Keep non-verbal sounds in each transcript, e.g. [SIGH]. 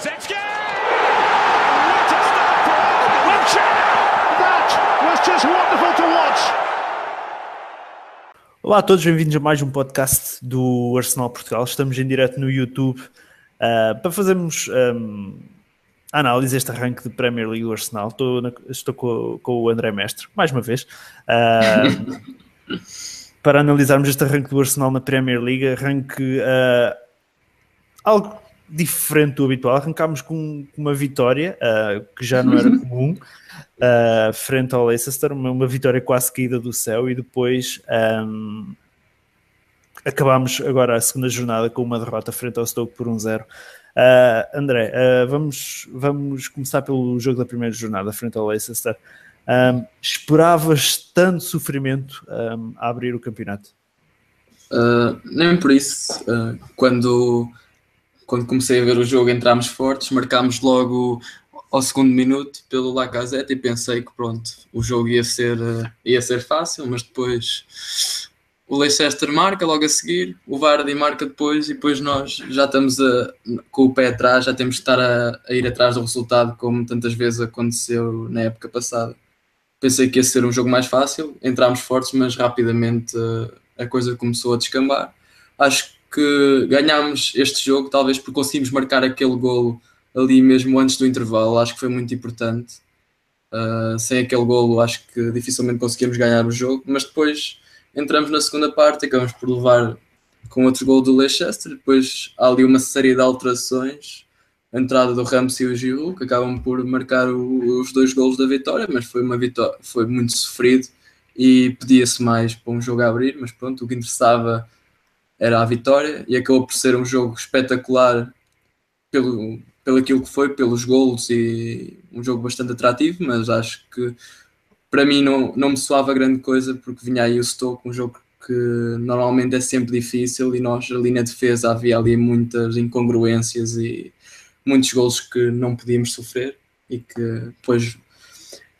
What a start for! That was just wonderful to watch. Olá a todos, bem-vindos a mais um podcast do Arsenal Portugal. Estamos em direto no YouTube uh, para fazermos um, análise deste arranque de Premier League do Arsenal. Estou, na, estou com, com, o André Mestre, mais uma vez, uh, [LAUGHS] para analisarmos este arranque do Arsenal na Premier League. Arranque uh, algo diferente do habitual. Arrancámos com uma vitória que já não era [LAUGHS] comum. Uh, frente ao Leicester, uma, uma, vitória quase caída do céu e depois um, acabámos agora a segunda jornada com uma derrota frente ao Stoke por 1-0. Um uh, André, uh, vamos, vamos começar pelo jogo da primeira jornada frente ao Leicester. Um, esperavas tanto sofrimento a abrir o campeonato? nem por isso. quando, quando comecei a ver o jogo, entramos fortes, marcámos logo ao segundo minuto pelo Lacazette e pensei que pronto, o jogo ia ser, eh, ia ser fácil, mas depois o Leicester marca logo a seguir, o Vardy marca depois e depois nós já estamos a, com o pé atrás, já temos de estar a, a, ir atrás do resultado como tantas vezes aconteceu na época passada. Pensei que ia ser um jogo mais fácil, entramos fortes, mas rapidamente eh, a coisa começou a descambar. Acho que ganhámos este jogo, talvez porque conseguimos marcar aquele golo ali mesmo antes do intervalo, acho que foi muito importante. Uh, sem aquele golo, acho que dificilmente conseguimos ganhar o jogo, mas depois entramos na segunda parte, acabamos por levar com outro gol do Leicester. Depois há ali uma série de alterações, a entrada do Ramos e o Giroud, que acabam por marcar o, os dois golos da vitória, mas foi uma vitória, foi muito sofrido e pedia-se mais para um jogo a abrir, mas pronto, o que interessava era a vitória e acabou por ser um jogo espetacular pelo, pelo aquilo que foi, pelos gols e um jogo bastante atrativo, mas acho que para mim não, não me soava grande coisa porque vinha aí o Stoke, um jogo que normalmente é sempre difícil e nós ali na defesa havia ali muitas incongruências e muitos gols que não podíamos sofrer e que depois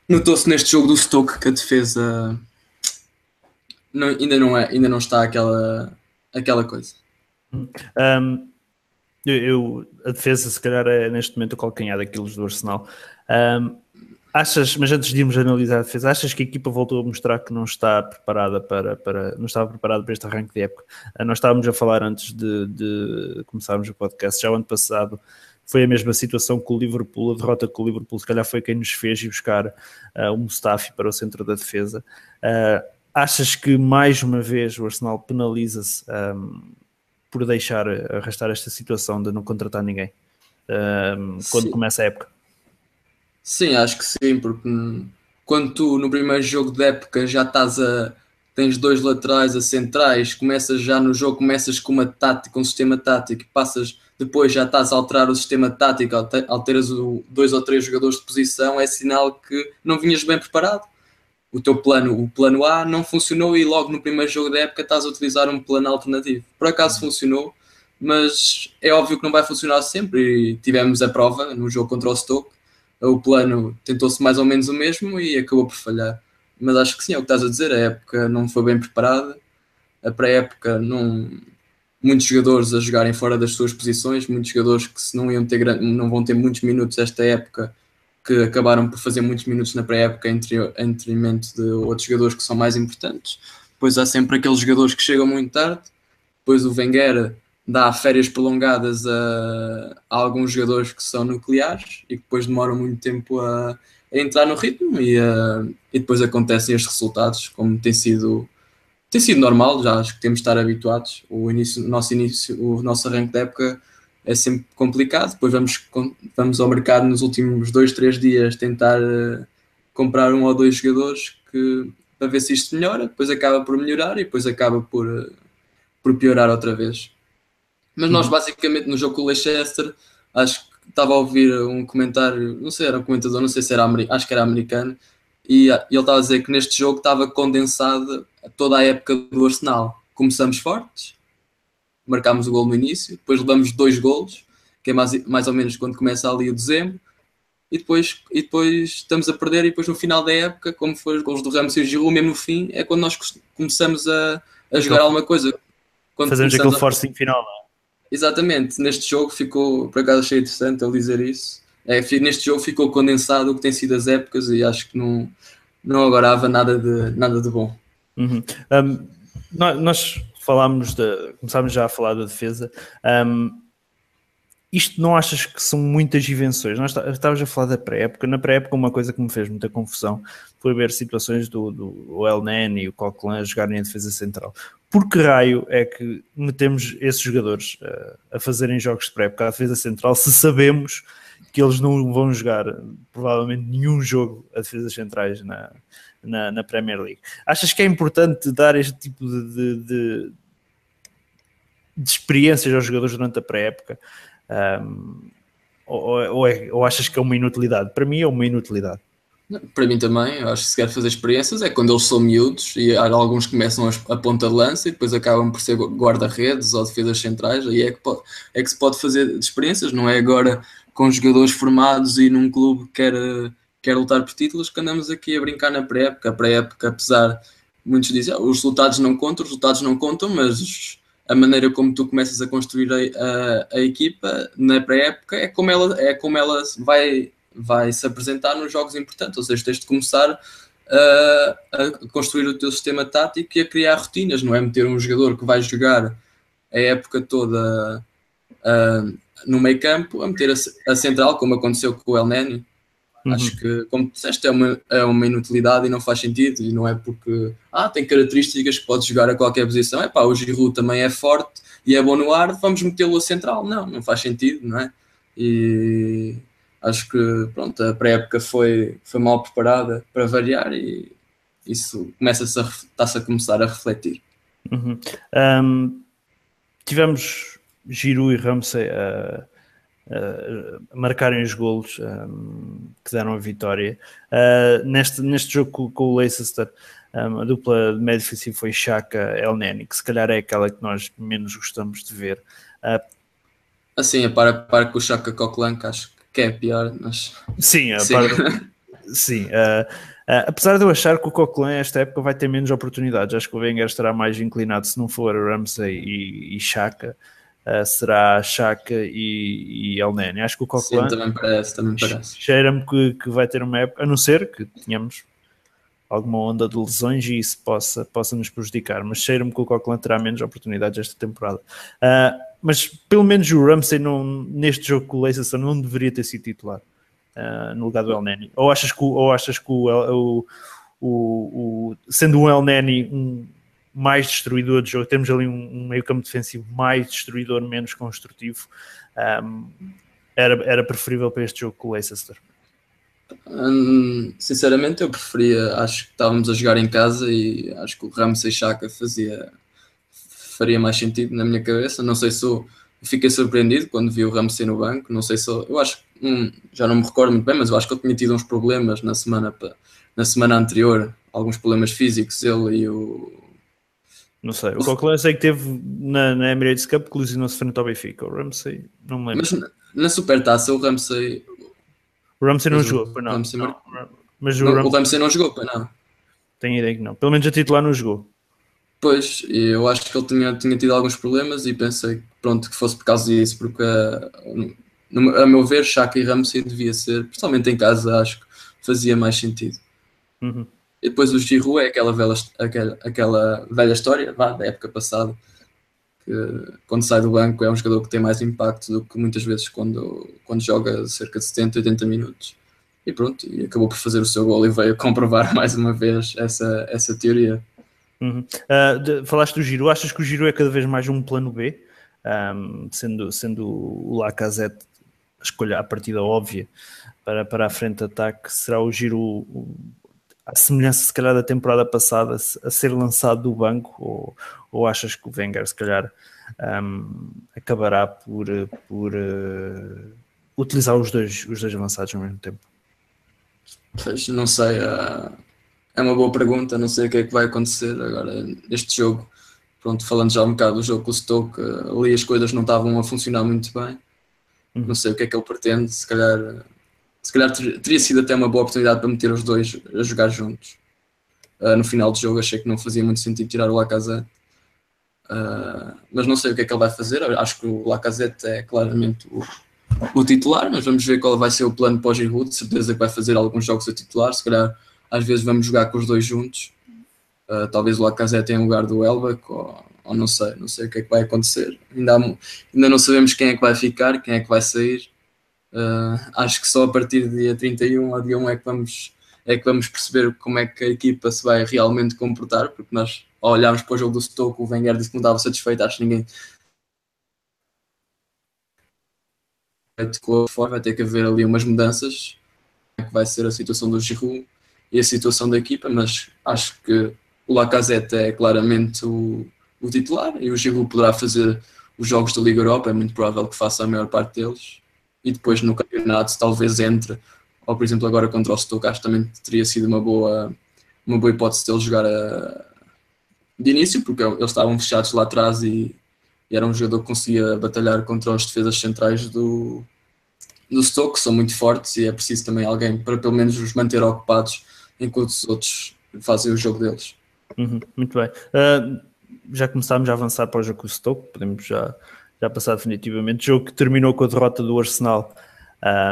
notou-se neste jogo do Stoke que a defesa não, ainda, não é, ainda não está aquela, aquela coisa. Um, eu, a defesa, se calhar, é neste momento o calcanhar daqueles do Arsenal. Um, achas, mas antes de irmos analisar a defesa, achas que a equipa voltou a mostrar que não está preparada para, para não estava preparada para este arranque de época? Uh, nós estávamos a falar antes de, de começarmos o podcast, já o ano passado foi a mesma situação com o Liverpool, a derrota com o Liverpool, se calhar foi quem nos fez ir buscar uh, o Mustafi para o centro da defesa. Uh, achas que mais uma vez o Arsenal penaliza-se um, por deixar arrastar esta situação de não contratar ninguém um, quando sim. começa a época. Sim, acho que sim, porque quando tu no primeiro jogo da época já estás a tens dois laterais a centrais, começas já no jogo, começas com uma tática, um sistema tático, passas depois já estás a alterar o sistema tático, alteras o, dois ou três jogadores de posição, é sinal que não vinhas bem preparado o teu plano, o plano A não funcionou e logo no primeiro jogo da época estás a utilizar um plano alternativo. Por acaso uhum. funcionou, mas é óbvio que não vai funcionar sempre e tivemos a prova no jogo contra o Stoke. O plano tentou-se mais ou menos o mesmo e acabou por falhar. Mas acho que sim, é o que estás a dizer, a época não foi bem preparada. A pré-época não muitos jogadores a jogarem fora das suas posições, muitos jogadores que se não iam ter não vão ter muitos minutos esta época que acabaram por fazer muitos minutos na pré-época em detrimento de outros jogadores que são mais importantes. Depois há sempre aqueles jogadores que chegam muito tarde. Depois o Wenger dá férias prolongadas a, a alguns jogadores que são nucleares e que depois demoram muito tempo a, a entrar no ritmo e, a, e depois acontecem estes resultados, como tem sido tem sido normal, já acho que temos de estar habituados. O início, o nosso início, o nosso arranque da época é sempre complicado. Depois vamos, vamos ao mercado nos últimos dois, três dias tentar uh, comprar um ou dois jogadores que, para ver se isto melhora. Depois acaba por melhorar e depois acaba por, uh, por piorar outra vez. Mas nós, uhum. basicamente, no jogo com o Leicester, acho que estava a ouvir um comentário, não sei, era um comentador, não sei se era americano, acho que era americano, e, e ele estava a dizer que neste jogo estava condensada toda a época do Arsenal. Começamos fortes, marcámos o gol no início, depois levamos dois golos, que é mais, mais ou menos quando começa ali o dezembro, e depois, e depois estamos a perder, e depois no final da época, como foram os gols do Ramos e o Giroud, mesmo no fim, é quando nós começamos a, a jogar alguma coisa. Quando Fazemos aquele forcing final, não é? Exatamente, neste jogo ficou, por acaso achei interessante ele dizer isso. É, neste jogo ficou condensado o que tem sido as épocas e acho que não, não agorava nada de, nada de bom. Uhum. Um, nós falámos de, começámos já a falar da defesa. Um, isto não achas que são muitas invenções? Nós estávamos a falar da pré-época. Na pré-época, uma coisa que me fez muita confusão foi ver situações do, do El Nene e o Coquelin jogarem em defesa central. Por que raio é que metemos esses jogadores uh, a fazerem jogos de pré-época à defesa central se sabemos que eles não vão jogar provavelmente nenhum jogo a defesas centrais na, na, na Premier League? Achas que é importante dar este tipo de, de, de, de experiências aos jogadores durante a pré-época? Um, ou, ou, é, ou achas que é uma inutilidade? Para mim é uma inutilidade. Para mim também, eu acho que se quer fazer experiências é quando eles são miúdos e alguns começam a, ponta de lança e depois acabam por ser guarda-redes ou defesas centrais, aí é que, pode, é que se pode fazer experiências, não é agora com jogadores formados e num clube que quer, quer lutar por títulos que andamos aqui a brincar na pré-época. A pré-época, apesar, muitos dizem, ah, os resultados não contam, os resultados não contam, mas a maneira como tu começas a construir a, a, a equipa na pré-época é como ela, é como ela vai vai se apresentar nos jogos importantes, ou seja, tens de começar a, a, construir o teu sistema tático e a criar rotinas, não é meter um jogador que vai jogar a época toda uh, no meio campo, a meter a, a, central, como aconteceu com o El Neni. Uhum. Acho que, como disseste, é uma, é uma inutilidade e não faz sentido, e não é porque ah, tem características que pode jogar a qualquer posição. É pá, o Giroud também é forte e é bom no ar, vamos metê-lo a central. Não, não faz sentido, não é? E, acho que pronto, a pré-época foi, foi mal preparada para variar e isso começa-se a, está-se a começar a refletir. Uhum. Um, tivemos Giroud e Ramsey a, a, marcarem os golos um, que deram a vitória. Uh, neste, neste jogo com, com o Leicester, um, a dupla de médio foi Chaka El Neni, que se calhar é aquela que nós menos gostamos de ver. Uh, assim, a para, para com o Chaka Coquelin, que acho que é pior, mas. Sim, sim. [LAUGHS] sim uh, uh, apesar de eu achar que o Coquelin esta época vai ter menos oportunidades, acho que o Wenger estará mais inclinado se não for Ramsey e, e Chaka. Uh, será Chaka e, e El Nene. Acho que o Coquelin também parece, também parece. cheira-me que, que vai ter uma época, a não ser que tenhamos alguma onda de lesões e isso possa, possa nos prejudicar, mas cheira-me que o Coquelin terá menos oportunidades esta temporada. Uh, mas pelo menos o Ramsey não, neste jogo com o Leicester não deveria ter sido titular uh, no lugar do El Neni. Ou achas que, ou achas que o, o, o, o sendo o El Neni um mais destruidor de jogo, temos ali um, um meio campo defensivo mais destruidor, menos construtivo, um, era, era preferível para este jogo com o Leicester? Hum, sinceramente, eu preferia. Acho que estávamos a jogar em casa e acho que o Ramsey Chaka fazia faria mais sentido na minha cabeça. Não sei se eu fiquei surpreendido quando vi o Ramsey no banco. Não sei se eu, eu acho hum, já não me recordo muito bem, mas eu acho que ele tinha tido uns problemas na semana na semana anterior, alguns problemas físicos, ele e o não sei, o Coquelin sei que teve na, na Emirates Cup que lesionou-se frente ao Benfica, o Ramsey não me lembro. Mas na, na Supertaça o Ramsey o Ramsey não jogou, não. Ramsey não. Mas o, não, Ramsey... o Ramsey não jogou, não. Tenho ideia que não. Pelo menos a titular não jogou. Pois, eu acho que ele tinha, tinha tido alguns problemas e pensei pronto, que fosse por causa disso, porque no, a meu ver, Chaka e Ramsey devia ser, principalmente em casa, acho que fazia mais sentido. Uhum. E depois o Giroud é aquela velha, aquela, aquela velha história vá, da época passada, que quando sai do banco é um jogador que tem mais impacto do que muitas vezes quando, quando joga cerca de 70, 80 minutos. E pronto, e acabou por fazer o seu gol e veio [LAUGHS] comprovar mais uma vez essa, essa teoria. Uhum. Uh, de, falaste do Giro, achas que o Giro é cada vez mais um plano B, um, sendo, sendo o Lacazette a escolha a partida óbvia para, para a frente de ataque, será o Giro a semelhança se calhar da temporada passada a ser lançado do banco ou, ou achas que o Wenger se calhar um, acabará por, por uh, utilizar os dois, os dois avançados ao mesmo tempo? Pois, não sei, uh, é uma boa pergunta, não sei o que é que vai acontecer agora neste jogo. Pronto, falando já um bocado do jogo com o Stoke, ali as coisas não estavam a funcionar muito bem. Uhum. Não sei o que é que ele pretende, se calhar, se calhar teria sido até uma boa oportunidade para meter os dois a jogar juntos. Uh, no final do jogo achei que não fazia muito sentido tirar o Lacazette. Uh, mas não sei o que é que ele vai fazer. Acho que o Lacazette é claramente o, o titular, mas vamos ver qual vai ser o plano para o Giroud. De certeza que vai fazer alguns jogos a titular. Se calhar às vezes vamos jogar com os dois juntos. Uh, talvez o Lacazette em lugar do Elbeck, ou, ou, não sei, não sei o que é que vai acontecer. Ainda, há, ainda não sabemos quem é que vai ficar, quem é que vai sair. Uh, acho que só a partir do dia 31 ou dia 1 é que vamos é que vamos perceber como é que a equipa se vai realmente comportar, porque nós ao olharmos para o jogo do Stoke, o Wenger disse que não estava satisfeito, acho que ninguém vai ter que haver ali umas mudanças, é que vai ser a situação do Giroud e a situação da equipa, mas acho que o Lacazette é claramente o, o titular e o Giroud poderá fazer os jogos da Liga Europa, é muito provável que faça a maior parte deles e depois no campeonato talvez entre ou por exemplo agora contra o Stoke acho que também teria sido uma boa uma boa hipótese de ele jogar a, de início porque eles estavam fechados lá atrás e, e, era um jogador que conseguia batalhar contra os defesas centrais do, do Stoke que são muito fortes e é preciso também alguém para pelo menos os manter ocupados enquanto os outros fazem o jogo deles. Uhum, muito bem. Uh, já começámos a avançar para o jogo do Stoke podemos já já passar definitivamente. Jogo que terminou com a derrota do Arsenal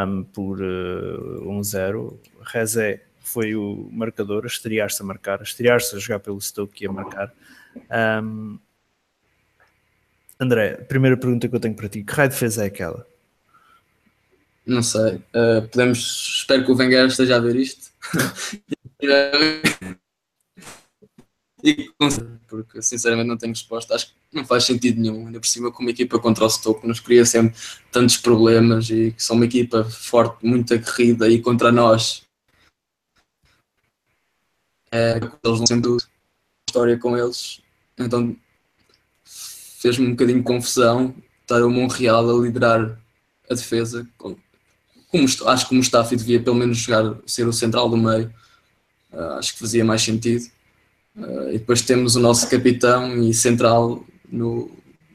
um, por uh, 1-0. Rezé foi o marcador, a estrear-se a marcar, a estrear-se a jogar pelo Stoke e a marcar. Um, André, primeira pergunta que eu tenho para ti: que raio de defesa é aquela? Não sei. Uh, podemos. Espero que o Wenger esteja a ver isto. [LAUGHS] e porque sinceramente não tenho resposta. Acho que não faz sentido nenhum. Ainda por cima, com uma equipa contra o Stoke, nos cria sempre tantos problemas e que são uma equipa forte, muito aguerrida e contra nós. É, eles não sempre história com eles. Então fez-me um bocadinho de confusão estar o Monreal a liderar a defesa. Como, acho que o Mustafi devia pelo menos jogar, ser o central do meio. Uh, acho que fazia mais sentido. Uh, e depois temos o nosso capitão e central no,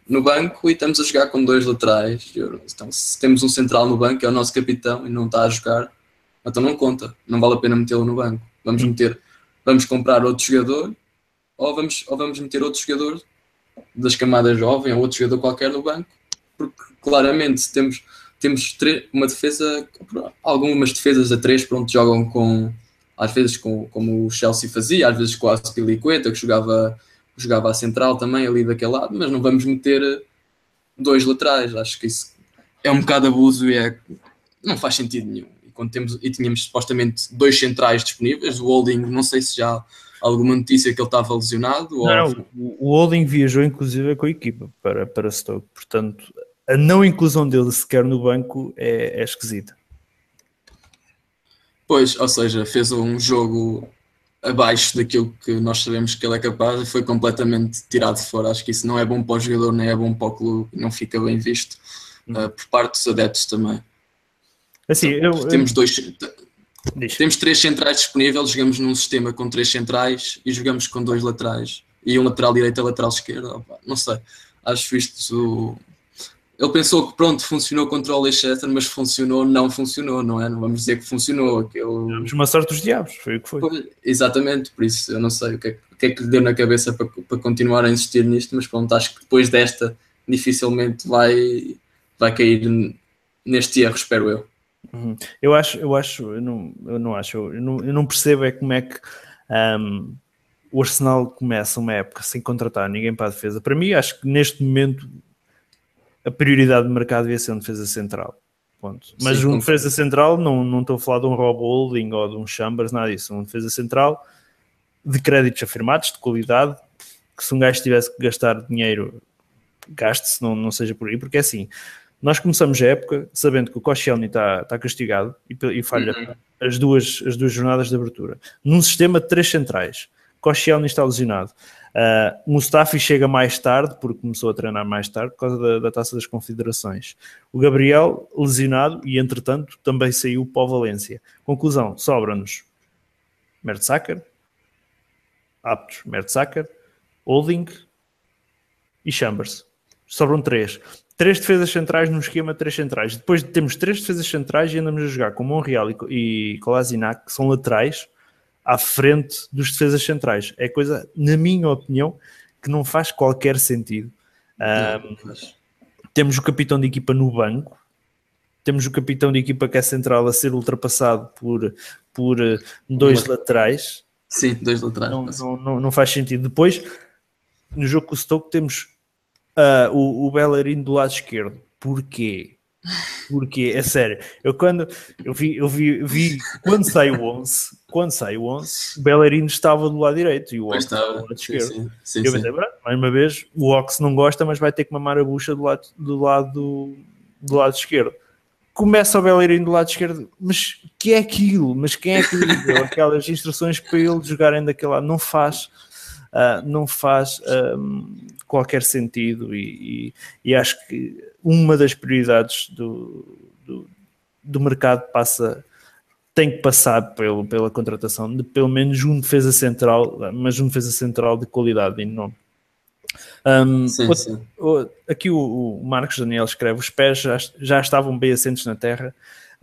no banco e estamos a jogar com dois laterais. Então, se temos um central no banco, é o nosso capitão, e não está a jogar, então não conta, não vale a pena metê-lo no banco. Vamos meter, vamos comprar outro jogador, ou vamos, ou vamos meter outro jogador das camadas jovem, ou outro jogador qualquer no banco, porque claramente temos, temos uma defesa, algumas defesas a três, pronto, jogam com às vezes com, como o Chelsea fazia, às vezes com a Aspilicueta, que jogava, jogava a central também ali daquele lado, mas não vamos meter dois laterais, acho que isso é um bocado abuso e é, não faz sentido nenhum. E, quando temos, e tínhamos supostamente dois centrais disponíveis, o Holding, não sei se já alguma notícia que ele estava lesionado. Não, ou... o Holding viajou inclusive com a equipa para, para Stoke, portanto a não inclusão dele sequer no banco é, é esquisita. Pois, ou seja, fez um jogo abaixo daquilo que nós sabemos que ele é capaz e foi completamente tirado de fora. Acho que isso não é bom para o jogador, nem é bom para o clube, não fica bem visto uh, por parte dos adeptos também. Assim, então, eu, temos dois. Temos três centrais disponíveis, jogamos num sistema com três centrais e jogamos com dois laterais e um lateral direito e lateral esquerdo. Não sei, acho isto ele pensou que pronto, funcionou contra o Leicester, mas funcionou, não funcionou, não é? Não vamos dizer que funcionou. Aquele... Uma sorte dos diabos, foi o que foi. foi. Exatamente, por isso eu não sei o que, é, o que, é, que lhe deu na cabeça para, para continuar a insistir nisto, mas pronto, acho que depois desta dificilmente vai, vai cair neste erro, espero eu. Uhum. Eu acho, eu acho, eu não, eu não acho, eu não, eu não percebo é como é que um, o Arsenal começa uma época sem contratar ninguém para a defesa. Para mim, acho que neste momento a prioridade do mercado devia ser um defesa central. Ponto. Mas Sim, um defesa central, não, não estou a falar de um Rob Holding ou de um Chambers, nada disso. Um defesa central de créditos afirmados, de qualidade, que se um gajo tivesse que gastar dinheiro, gaste-se, não, não seja por aí, porque é assim, nós começamos a época sabendo que o Koscielny está, está castigado e, e falha uhum. as, duas, as duas jornadas de abertura. Num sistema de três centrais, Koscielny está lesionado. Uh, Mustafi chega mais tarde, porque começou a treinar mais tarde, por causa da, da taça das confederações. O Gabriel, lesionado, e entretanto também saiu para o Valência. Conclusão: sobra-nos Mertzacker, aptos Mertzacker, Holding e Chambers. Sobram três. Três defesas centrais num esquema três centrais. Depois temos três defesas centrais e andamos a jogar com Monreal e, e Kolasinac, que são laterais, à frente dos defesas centrais. É coisa, na minha opinião, que não faz qualquer sentido. Um, temos o capitão de equipa no banco, temos o capitão de equipa que é central a ser ultrapassado por, por eh, dois Uma... laterais. Sim, dois laterais. Não, não, não, não, faz sentido. Depois, no jogo com o Stoke, temos uh, o, o Bellerin do lado esquerdo. Porquê? Porque, é sério, eu quando eu vi, eu vi, vi quando sai o 11, quando sai o 11, o Bellerin estava do lado direito e o Ox estava do lado esquerdo. Sim, sim, eu pensei, mais uma vez, o Ox não gosta, mas vai ter que mamar a bucha do lado do lado, do lado esquerdo. Começa o Bellerin do lado esquerdo, mas que é aquilo? Mas quem é que deu aquelas instruções para eles jogarem daquele lado? Não faz. Uh, não faz um, qualquer sentido e, e, e acho que uma das prioridades do, do, do, mercado passa tem que passar pelo, pela contratação de pelo menos um defesa central, mas um defesa central de qualidade e não. Um, sim, outro, sim. Aqui o, o, Marcos Daniel escreve: os pés já, já estavam bem assentes na terra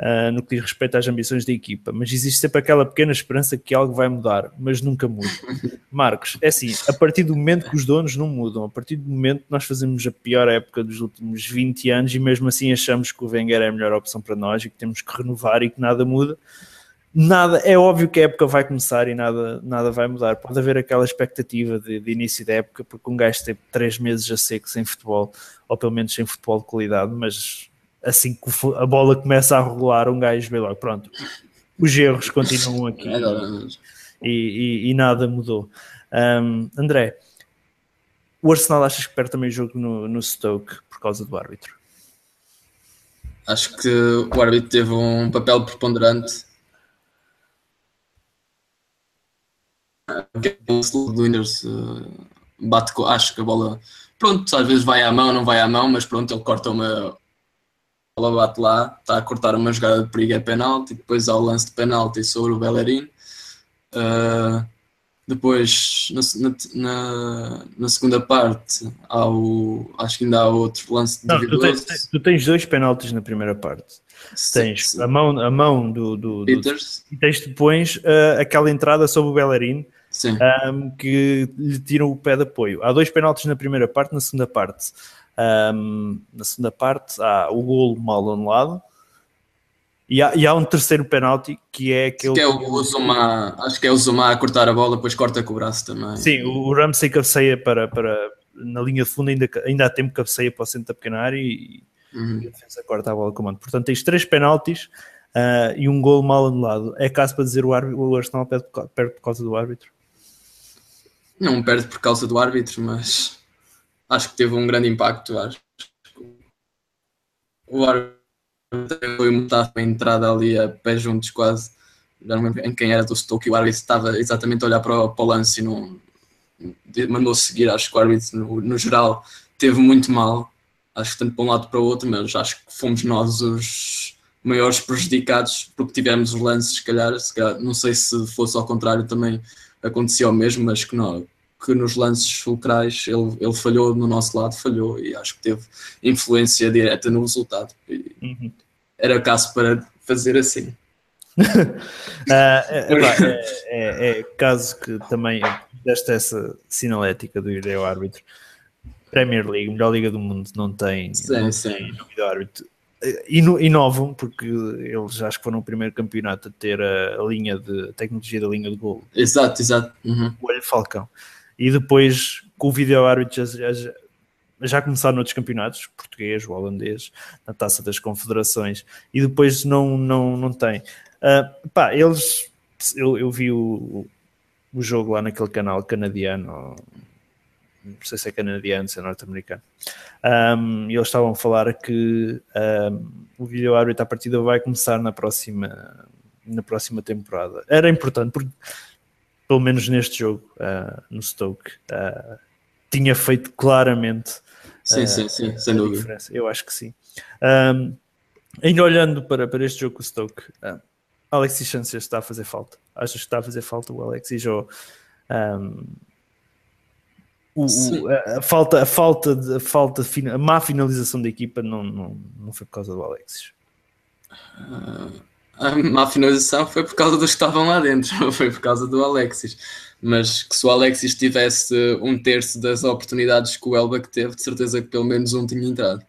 uh, no que diz respeito às ambições da equipa, mas existe sempre aquela pequena esperança que algo vai mudar, mas nunca muda. [LAUGHS] Marcos, é assim, a partir do momento que os donos não mudam, a partir do momento que nós fazemos a pior época dos últimos 20 anos e mesmo assim achamos que o Wenger é a melhor opção para nós e que temos que renovar e que nada muda, nada, é óbvio que a época vai começar e nada, nada vai mudar. Pode haver aquela expectativa de, de início da época, porque um gajo teve três meses a seco sem futebol, ou pelo menos sem futebol de qualidade, mas assim que a bola começa a rolar, um gajo vê logo, pronto, os erros continuam aqui é e, e, e, nada mudou. Um, André, o Arsenal achas que perde também o jogo no, no Stoke por causa do árbitro? Acho que o árbitro teve um papel preponderante. do Windows bate com, acho que a bola pronto, às vezes vai à mão, não vai à mão, mas pronto, ele corta uma, bola bate lá, está a cortar uma jogada de perigo, é penalti, depois há o lance de penalti sobre o Bellerin. Uh, depois, na, na, na, segunda parte, há o, acho que ainda há outro lance de Não, tu tens, tu tens, dois penaltis na primeira parte. Sim, tens sim. a mão, a mão do, do, Peters. Do, e tens depois uh, aquela entrada sobre o Bellerin um, que lhe tiram o pé de apoio. Há dois penaltis na primeira parte, na segunda parte um, na segunda parte há o golo mal anulado e há, e há um terceiro penalti que é aquele. Que é o, Zuma, acho que é o Zuma a cortar a bola, depois corta com o braço também. Sim, o Ramsey cabeceia para, para na linha de fundo, ainda, ainda há tempo cabeceia para o centro da pequena área e, uhum. e a defesa corta a bola com o mando. Portanto, tens três penaltis uh, e um golo mal anulado. É caso para dizer o, árbitro, o Arsenal perde, perde por causa do árbitro? Não perde por causa do árbitro, mas acho que teve um grande impacto. Acho o árbitro foi uma entrada ali a pé juntos quase. Já não lembro em quem era do Stoke o árbitro estava exatamente a olhar para o, para o lance e não mandou seguir. Acho que o árbitro, no, no geral, teve muito mal. Acho que tanto para um lado para o outro, mas acho que fomos nós os maiores prejudicados porque tivemos os lances, se calhar, se calhar, não sei se fosse ao contrário também acontecia o mesmo, mas que não, que nos lances fulcrais ele, ele falhou no nosso lado, falhou e acho que teve influência direta no resultado. Uhum. Era caso para fazer assim. uh, [LAUGHS] é, é, é, é, caso que também desta essa sinalética do ideal árbitro. Premier League, melhor liga do mundo, não tem, sim, não sim. tem árbitro. Inovam, porque eles acho que foram o primeiro campeonato a ter a, a linha de a tecnologia da linha de gol. Exato, exato. Uhum. O olho Falcão e depois com o vídeo árbitro já, já, já começaram outros campeonatos, português, holandês, na taça das confederações, e depois não, não, não tem. Uh, pá, eles, eu, eu vi o, o jogo lá naquele canal canadiano, não sei se é canadiano, se é norte-americano, um, e eles estavam a falar que um, o vídeo árbitro à partida vai começar na próxima, na próxima temporada. Era importante, porque pelo menos neste jogo, uh, no Stoke, uh, tinha feito claramente sim, sim, sim, sem dúvida. diferença. Eu acho que sim. Um, ainda olhando para, para este jogo com o Stoke, uh, Alexis Sanchez está a fazer falta. Achas que está a fazer falta o Alexis ou um, o, o, a, a, falta, a falta, de, a falta a má finalização da equipa não, não, não foi por causa do Alexis? Uh, a má finalização foi por causa dos que estavam lá dentro, [LAUGHS] não foi por causa do Alexis. mas que se o Alexis tivesse um terço das oportunidades que o Elba que teve, de certeza que pelo menos um tinha entrado.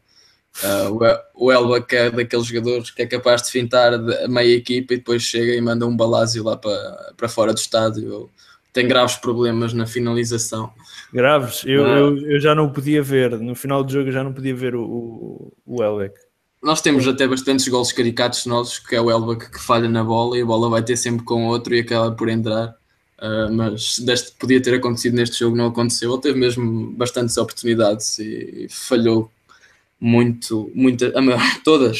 Uh, o Elba que é daqueles jogadores que é capaz de fintar a meia equipa e depois chega e manda um balásio lá para, para fora do estádio. Tem graves problemas na finalização. Graves? Eu, ah. eu, eu, já não podia ver. No final do jogo eu já não podia ver o, o, o Elbeck. Nós temos até bastantes gols caricatos nossos, que é o Elbeck que falha na bola e a bola vai ter sempre com outro e acaba por entrar. Uh, mas deste podia ter acontecido neste jogo, não aconteceu. Ele teve mesmo bastantes oportunidades e falhou muito, muita, [LAUGHS] todas.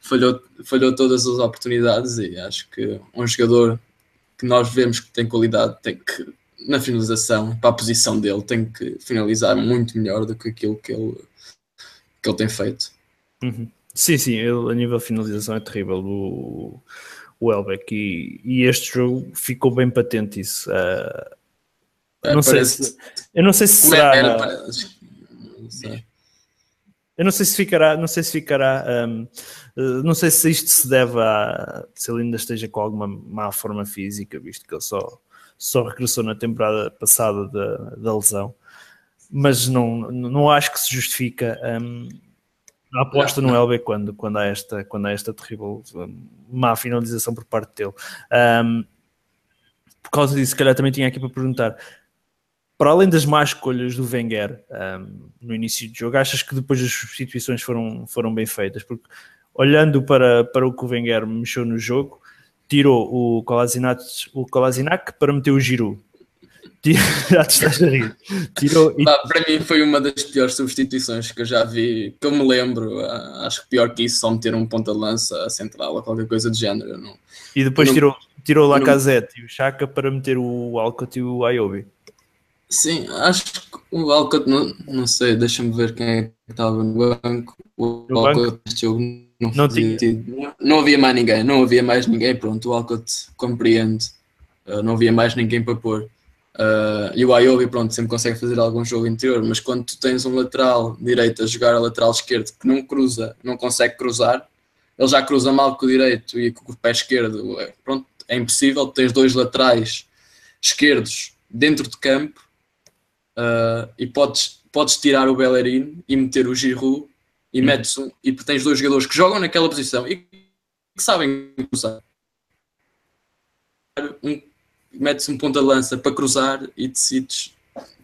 falhou, falhou todas as oportunidades e acho que um jogador que nós vemos que tem qualidade tem que, na finalização, para a posição dele, tem que finalizar muito melhor do que aquilo que ele, que ele tem feito. Uhum. Sim, sim, ele, a nível de finalização é terrível o, o Elbeck e, e este jogo ficou bem patente isso. Uh, é, não sei se, eu não sei se será. Era, não sei. Eu não sei se ficará, não sei se ficará, um, eh, não sei se isto se deve a se ele ainda esteja com alguma má forma física, visto que ele só, só regressou na temporada passada da, da lesão, mas não, não acho que se justifica um, a aposta não, no LB quando, quando, há esta, quando há esta terrível um, má finalização por parte dele. Um, por causa disso, se calhar também tinha aqui para perguntar para além das más escolhas do Wenger um, no início do jogo, achas que depois as substituições foram, foram bem feitas? Porque olhando para, para o que o Wenger mexeu no jogo, tirou o Kolasinac, o Kolasinac para meter o Giroud. [LAUGHS] já te estás a rir. Tirou e... para mim foi uma das piores substituições que eu já vi, que eu me lembro. Ah, acho que pior que isso, só meter um ponta-lança central ou qualquer coisa do género. Não, e depois não, tirou, tirou Lacazette não... e o Chaka para meter o Alcott e o Ayobi. Sim, acho que o Alcott, não, não sei, deixa-me ver quem é que estava no banco. O no Alcott jogo não, não, tinha. Não, não havia mais ninguém, não havia mais ninguém. Pronto, o Alcott compreende, uh, não havia mais ninguém para pôr. Uh, e o Ayobi, pronto, sempre consegue fazer algum jogo interior, mas quando tu tens um lateral direito a jogar a lateral esquerdo que não cruza, não consegue cruzar, ele já cruza mal com o direito e com o pé esquerdo, é, pronto, é impossível. Tens dois laterais esquerdos dentro de campo Uh, e podes, podes tirar o Bellerin e meter o Giroud e hum. metes um, e tens dois jogadores que jogam naquela posição e que sabem cruzar. Um, metes um ponta de lança para cruzar e decides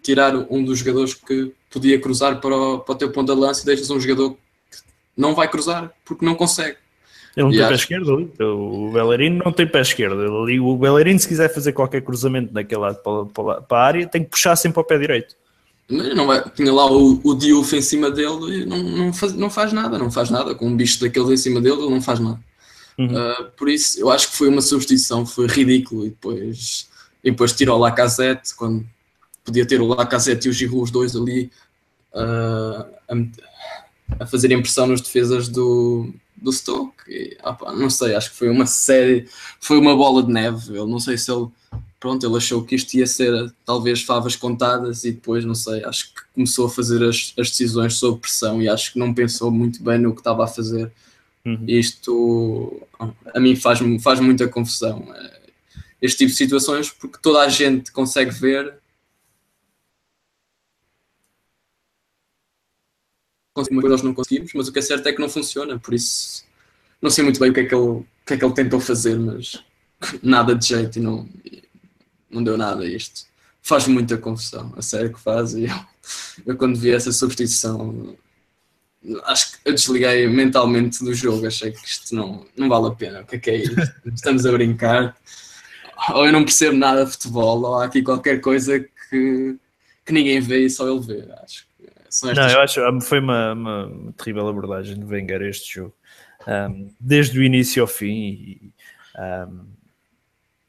tirar um dos jogadores que podia cruzar para o, para o teu ponta de lança e deixas um jogador que não vai cruzar porque não consegue. Ele não e tem acho... pé esquerdo, o Bellerino não tem pé esquerdo. o Bellerino, se quiser fazer qualquer cruzamento naquele lado para, para, a área, tem que puxar sempre ao pé direito. Não vai, tinha lá o, o Diouf em cima dele e não, não, faz, não faz nada, não faz nada. Com um bicho daqueles em cima dele, ele não faz nada. Uhum. Uh, por isso, eu acho que foi uma substituição, foi ridículo. E depois, e depois tirou o Lacazette, quando podia ter o Lacazette e o Giroud, os dois ali, uh, a, a fazer impressão nas defesas do, do Stoke. E, opa, não sei, acho que foi uma série, foi uma bola de neve. Eu não sei se ele, pronto, ele achou que isto ia ser talvez favas contadas e depois, não sei, acho que começou a fazer as, as decisões sob pressão e acho que não pensou muito bem no que estava a fazer. Uhum. Isto a mim faz, faz muita confusão. É, este tipo de situações, porque toda a gente consegue ver nós não conseguimos, mas o que é certo é que não funciona, por isso não sei muito bem o que é que ele, o que é que ele tentou fazer, mas nada de jeito e não, não deu nada isto. Faz muita confusão, a sério que faz, e eu, eu quando vi essa substituição acho que eu desliguei mentalmente do jogo, achei que isto não, não vale a pena, o que é que é isto? Estamos a brincar, ou eu não percebo nada de futebol, ou há aqui qualquer coisa que, que ninguém vê e só ele vê, acho. Não, eu acho que foi uma, uma terrível abordagem de Wenger este jogo. Um, desde o início ao fim e, um,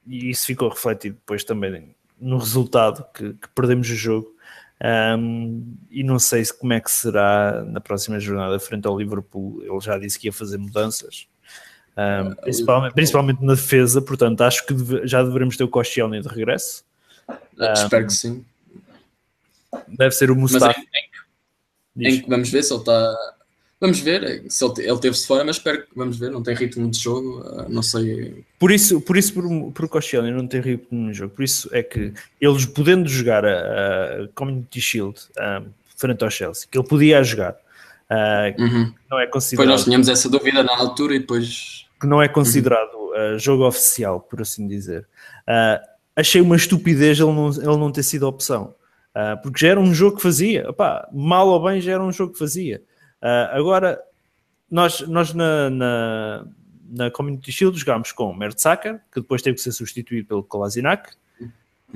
e, isso ficou refletido depois também no resultado que, que perdemos o jogo um, e não sei como é que será na próxima jornada frente ao Liverpool. Ele já disse que ia fazer mudanças. Um, principalmente, principalmente, na defesa portanto acho que deve, já devemos ter o Koscielny de regresso. Espero que sim. deve ser o Mustafa. em que vamos ver se ele está Vamos ver, se ele, ele teve-se fora, mas espero que vamos ver, não tem ritmo de jogo, uh, não sei. Por isso, por isso por, por Costelli não tem ritmo no jogo, por isso é que eles podendo jogar a, a Community Shield um, frente ao Chelsea, que ele podia jogar, uh, uhum. não é considerado. Depois nós tínhamos essa dúvida na altura e depois. Que não é considerado uhum. uh, jogo oficial, por assim dizer. achei uma estupidez ele não, ele não ter sido opção. porque já era um jogo que fazia, mal ou bem já era um jogo que fazia. Uh, agora, nós, nós na, na, na Community Shield jogámos com Mertzacker, que depois teve que ser substituído pelo Kolasinac, uhum.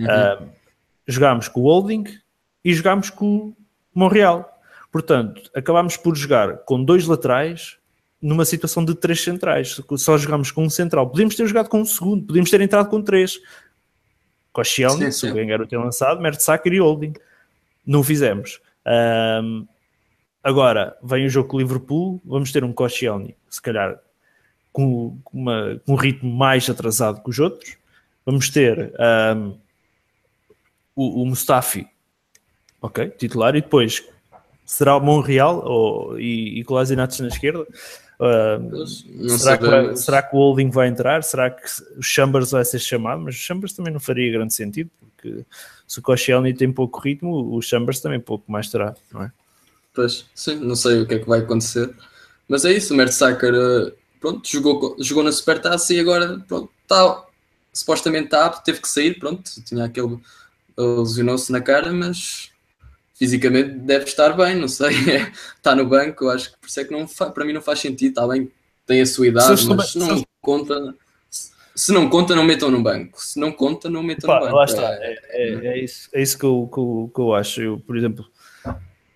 uh, jogámos com o Holding e jogámos com o Montreal. Portanto, acabámos por jogar com dois laterais numa situação de três centrais. Só jogámos com um central. Podíamos ter jogado com um segundo, podíamos ter entrado com três. Com a Shelny, se o Wenger ter lançado, Mertzacker e Holding. Não fizemos. Um, Agora, vem o jogo com o Liverpool, vamos ter um Koscielny, se calhar com, uma, com um ritmo mais atrasado que os outros. Vamos ter um, o, o, Mustafi, ok, titular, e depois será o Monreal ou, e, e Kolasinac na esquerda. Uh, será, que será, que o Holding vai entrar? Será que o Chambers vai ser chamado? Mas o Chambers também não faria grande sentido, porque se o Koscielny tem pouco ritmo, o Chambers também pouco mais terá, não é? Pois, sim, não sei o que é que vai acontecer. Mas é isso, o Mertesacker, eh, pronto, jogou, jogou na Supertaça e agora, pronto, está, supostamente está apto, teve que sair, pronto, tinha aquele, lesionou-se na cara, mas fisicamente deve estar bem, não sei, está [LAUGHS] no banco, acho que por isso é que não, para mim não faz sentido, está bem, tem a sua idade, mas se não conta, se não conta, não metam no banco, se não conta, não metam Pá, no banco. Lá está, é, é, é, isso, é isso que eu, que eu, que eu acho, eu, por exemplo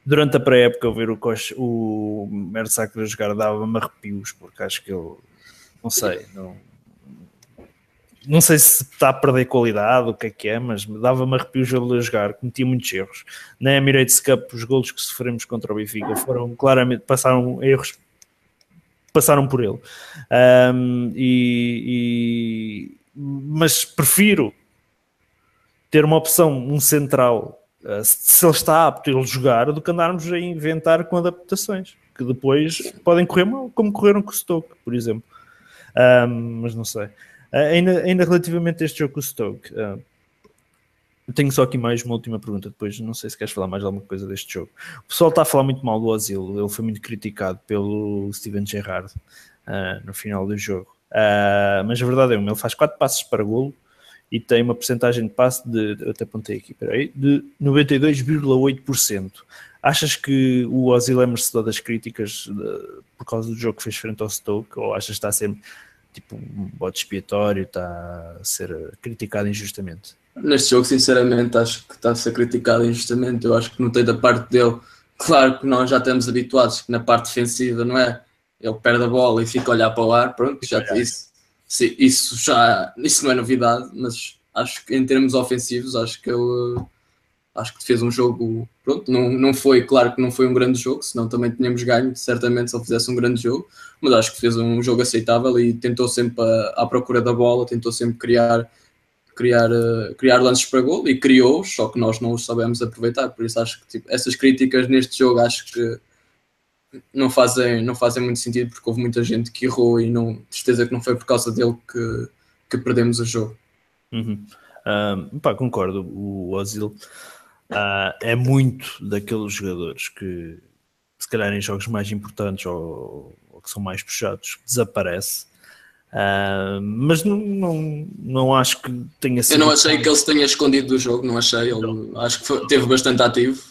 durante a pré-época ver o, Cox, o Mertesacker jogar dava-me arrepios, porque acho que ele, não sei, não, não sei se está a perder qualidade, o que é que é, mas dava-me arrepios ele a jogar, cometia muitos erros. Na Emirates Cup, os golos que sofremos contra o Benfica foram claramente, passaram erros, passaram por ele. Um, e, e, mas prefiro ter uma opção, um central eh, se ele está apto a ele jogar, do que andarmos a inventar com adaptações, que depois podem correr mal, como correram com o Stoke, por exemplo. Um, mas não sei. Uh, ainda, ainda relativamente a este jogo com o Stoke, uh, tenho só aqui mais uma última pergunta. Depois, não sei se queres falar mais alguma coisa deste jogo. O pessoal está a falar muito mal do Asilo, ele foi muito criticado pelo Steven Gerrard uh, no final do jogo. mas a verdade é uma, ele faz quatro passos para golo e tem uma porcentagem de passe de, até apontei aqui, peraí, de 92,8%. Achas que o Ozil é merecedor das críticas de, por causa do jogo que fez frente ao Stoke ou achas que está a ser tipo um bote expiatório, está a ser criticado injustamente? Neste jogo, sinceramente, acho que está a ser criticado injustamente. Eu acho que notei da parte dele, claro que nós já estamos habituados que na parte defensiva, não é? Ele perde a bola e fica a olhar para o ar, pronto, já isso Sim, isso já isso não é novidade, mas acho que em termos ofensivos, acho que ele acho que fez um jogo, pronto, não, não foi, claro que não foi um grande jogo, senão também tínhamos ganho, certamente, se ele fizesse um grande jogo, mas acho que fez um jogo aceitável e tentou sempre à procura da bola, tentou sempre criar criar, criar lances para gol e criou, só que nós não os sabemos aproveitar, por isso acho que tipo, essas críticas neste jogo acho que não fazem, não fazem muito sentido porque houve muita gente que errou e não, certeza que não foi por causa dele que, que perdemos o jogo. Uhum. Uh, pá, concordo, o Ozil uh, é muito daqueles jogadores que se calhar em jogos mais importantes ou, ou que são mais puxados desaparece. Uh, mas não, não, não acho que tenha sido. Eu não achei que ele se tenha escondido do jogo, não achei. Ele, acho que foi, teve bastante ativo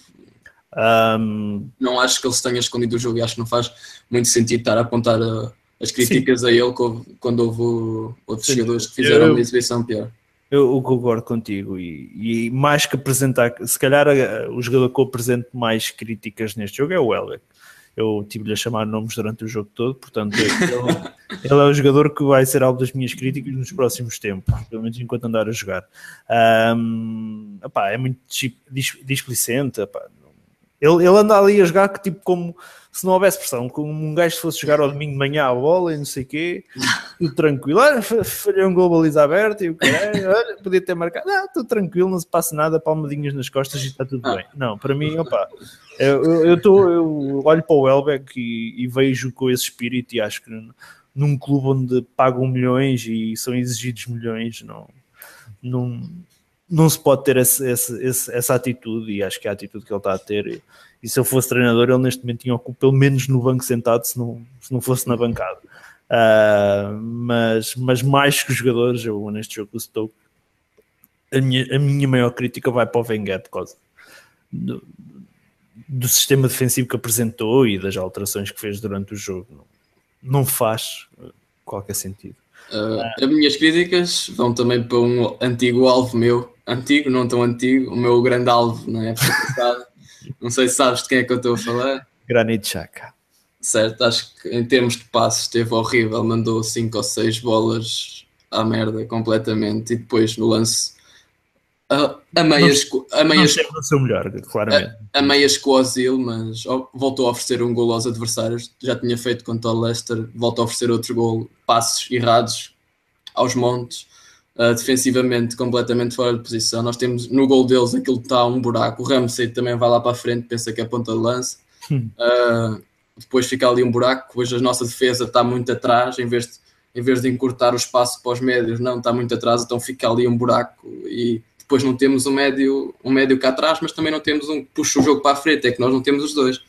um, não acho que ele se tenha escondido do jogo e acho que não faz muito sentido estar a apontar a, as críticas sim. a ele quando houve outros sim. jogadores que fizeram eu, uma exibição pior. Eu, eu concordo contigo e, e, mais que apresentar, se calhar o jogador que eu apresento mais críticas neste jogo é o Elbeck. Eu tive-lhe a chamar nomes durante o jogo todo, portanto ele, [LAUGHS] ele, é o jogador que vai ser alvo das minhas críticas nos próximos tempos, pelo menos enquanto andar a jogar. Um, opá, é muito displicente, opá, Ele, ele anda ali a jogar que tipo como se não houvesse pressão, como um gajo fosse jogar ao domingo de manhã a bola e não sei o quê, tudo tranquilo. Olha, falhei um gol baliza aberto e o caralho, olha, podia ter marcado. Não, estou tranquilo, não se passa nada, palmadinhas nas costas e está tudo bem. Não, para mim, opa, eu, eu, eu, tô, eu olho para o Elbeck e, e, vejo com esse espírito e acho que num clube onde pagam milhões e são exigidos milhões, não, não, não se pode ter esse, esse, essa atitude e acho que é a atitude que ele está a ter. E, e se eu fosse treinador, ele neste momento tinha pelo menos no banco sentado, se não, se não fosse na bancada. Uh, mas, mas mais que os jogadores, eu neste jogo do Stoke, a minha, a minha maior crítica vai para o Wenger por causa do, do sistema defensivo que apresentou e das alterações que fez durante o jogo. Não, não faz qualquer sentido. Uh, as minhas críticas vão também para um antigo alvo meu, antigo, não tão antigo, o meu grande alvo na época passada. não sei se sabes de quem é que eu estou a falar. Granit Xhaka. Certo, acho que em termos de passos esteve horrível, mandou 5 ou 6 bolas à merda completamente e depois no lance a, a meias, a meias, não seu melhor, claramente. A, a meias com o Ozil, mas voltou a oferecer um gol aos adversários. Já tinha feito contra o Leicester, volta a oferecer outro gol, passos errados aos montes, uh, defensivamente completamente fora de posição. Nós temos no gol deles aquilo está um buraco. O Ramsey também vai lá para a frente, pensa que é ponta de lance. Uh, depois fica ali um buraco, depois a nossa defesa está muito atrás, em vez de, em vez de encurtar o espaço para os médios, não, está muito atrás, então fica ali um buraco e depois não temos um médio, um médio cá atrás, mas também não temos um que puxa o jogo para a frente, é que nós não temos os dois.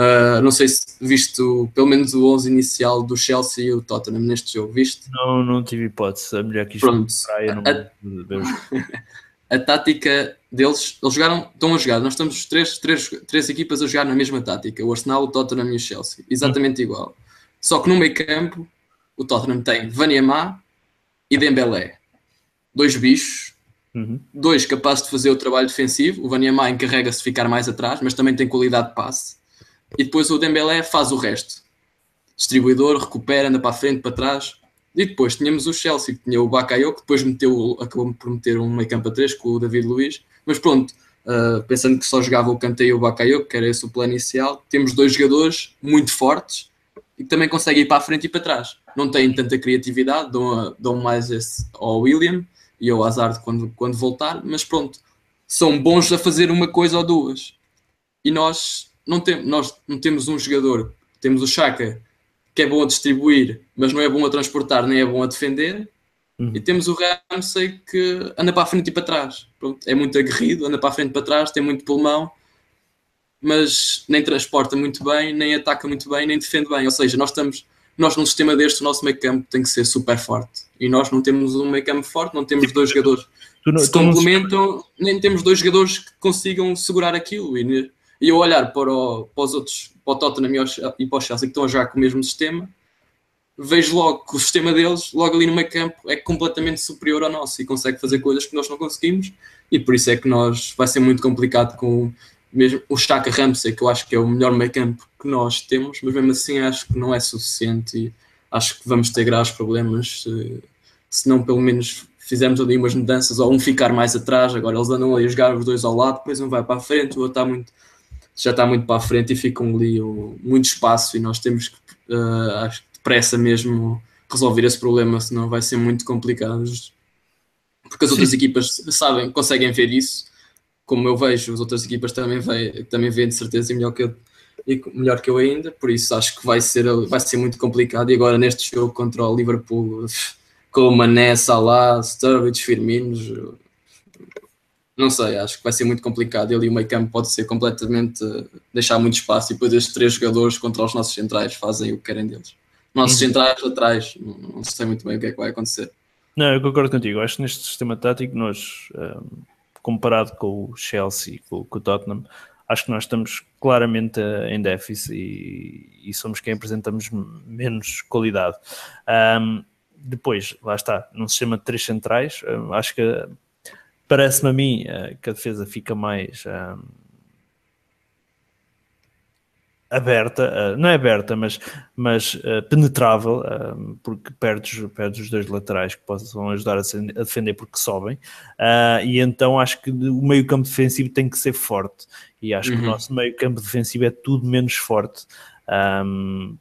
Uh, não sei se visto pelo menos o 11 inicial do Chelsea e o Tottenham neste jogo, viste? Não, não tive hipótese. A mulher quis Pronto. praia, não a, [LAUGHS] a tática deles, eles jogaram, estão a jogar. Nós estamos três, três, três equipas a jogar na mesma tática: o Arsenal, o Tottenham e o Chelsea, exatamente igual. Só que no meio campo, o Tottenham tem Vaniamá e Dembélé, dois bichos Uhum. Dois, capaz de fazer o trabalho defensivo. O Vaniamá encarrega-se de ficar mais atrás, mas também tem qualidade de passe. E depois o Dembélé faz o resto. Distribuidor, recupera, anda para a frente, para trás. E depois tínhamos o Chelsea, que tinha o Bakayoko, que depois meteu, acabou por meter um meio campo a três com o David Luiz. Mas pronto, uh, pensando que só jogava o Kanté e o Bakayoko, que era esse o plano inicial, temos dois jogadores muito fortes e que também conseguem ir para a frente e para trás. Não têm tanta criatividade, dão, dão mais esse ao William, e ao Hazard quando, quando voltar, mas pronto, são bons a fazer uma coisa ou duas. E nós não, tem, nós não temos um jogador, temos o Chaka, que é bom a distribuir, mas não é bom a transportar, nem é bom a defender. Uhum. E temos o Ramsey que anda para a frente e para trás. Pronto, é muito aguerrido, anda para a frente e para trás, tem muito pulmão, mas nem transporta muito bem, nem ataca muito bem, nem defende bem. Ou seja, nós estamos nós num sistema deste, o nosso meio campo tem que ser super forte. E nós não temos um meio campo forte, não temos dois jogadores que se complementam, nem temos dois jogadores que consigam segurar aquilo. E, e eu olhar para, o, para os outros, para o Tottenham e para o Chelsea que estão jogar com o mesmo sistema, vejo logo que o sistema deles, logo ali no meio campo, é completamente superior ao nosso e consegue fazer coisas que nós não conseguimos. E por isso é que nós vai ser muito complicado com mesmo o Chaka Ramsey, que eu acho que é o melhor meio campo que nós temos, mas mesmo assim acho que não é suficiente e acho que vamos ter graves problemas se, se não pelo menos fizermos ali umas mudanças ou um ficar mais atrás, agora eles andam ali a jogar os dois ao lado, depois um vai para a frente, o outro está muito, já está muito para a frente e ficam ali o, muito espaço e nós temos que, uh, acho que depressa mesmo resolver esse problema, senão vai ser muito complicado porque as Sim. outras equipas sabem, conseguem ver isso como eu vejo, as outras equipas também, veem, também veem de certeza e melhor que eu melhor que eu ainda, por isso acho que vai ser, vai ser muito complicado. E agora neste jogo contra o Liverpool, com o Mané, Salah, Sturridge, Firmino, não sei, acho que vai ser muito complicado. Ele e o meio campo pode ser completamente deixar muito espaço e depois estes três jogadores contra os nossos centrais fazem o que querem deles. Nossos uhum. centrais atrás, não, não, sei muito bem o que é que vai acontecer. Não, eu concordo contigo. Acho que neste sistema tático nós. Um comparado com o Chelsea, com, com o Tottenham, acho que nós estamos claramente em déficit e, e somos quem apresentamos menos qualidade. Um, depois, lá está, num sistema de três centrais, um, acho que parece-me a mim uh, que a defesa fica mais. Um, aberta, uh, não é aberta, mas, mas uh, penetrável, porque perdes, perdes os dois laterais que possam ajudar a, ser, a defender porque sobem, e então acho que o meio campo defensivo tem que ser forte, e acho uhum. que o uhum. nosso meio campo defensivo é tudo menos forte. Um,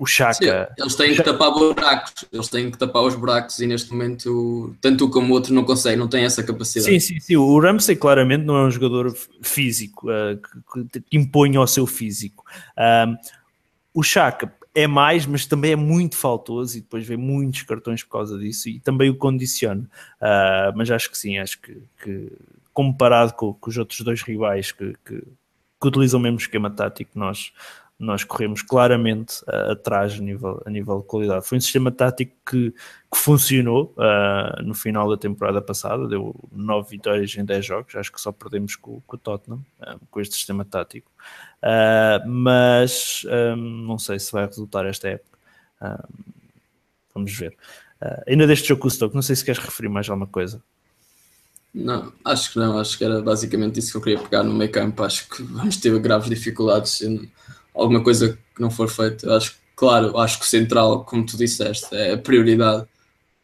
o Chaka. Sim, eles têm que tapar buracos, eles têm que tapar os buracos e neste momento tanto um como o outro não consegue, não tem essa capacidade. Sim, sim, sim. O Ramsey claramente não é um jogador físico uh, que, que, impõe ao seu físico. Um, o Chaka é mais, mas também é muito faltoso e depois vê muitos cartões por causa disso e também o condiciona. Uh, mas acho que sim, acho que, que comparado com, com, os outros dois rivais que, que, que utilizam o mesmo esquema tático, nós nós corremos claramente uh, atrás a nível, a nível de qualidade. Foi um sistema tático que, que funcionou uh, no final da temporada passada, deu 9 vitórias em 10 jogos, acho que só perdemos com, com o Tottenham, uh, com este sistema tático. mas um, não sei se vai resultar esta época. vamos ver. ainda deste jogo com o Stoke, não sei se queres referir mais alguma coisa. Não, acho que não, acho que era basicamente isso que eu queria pegar no meio campo. Acho que vamos ter graves dificuldades alguma coisa que não for feita. Acho claro, acho que o central, como tu disseste, é a prioridade,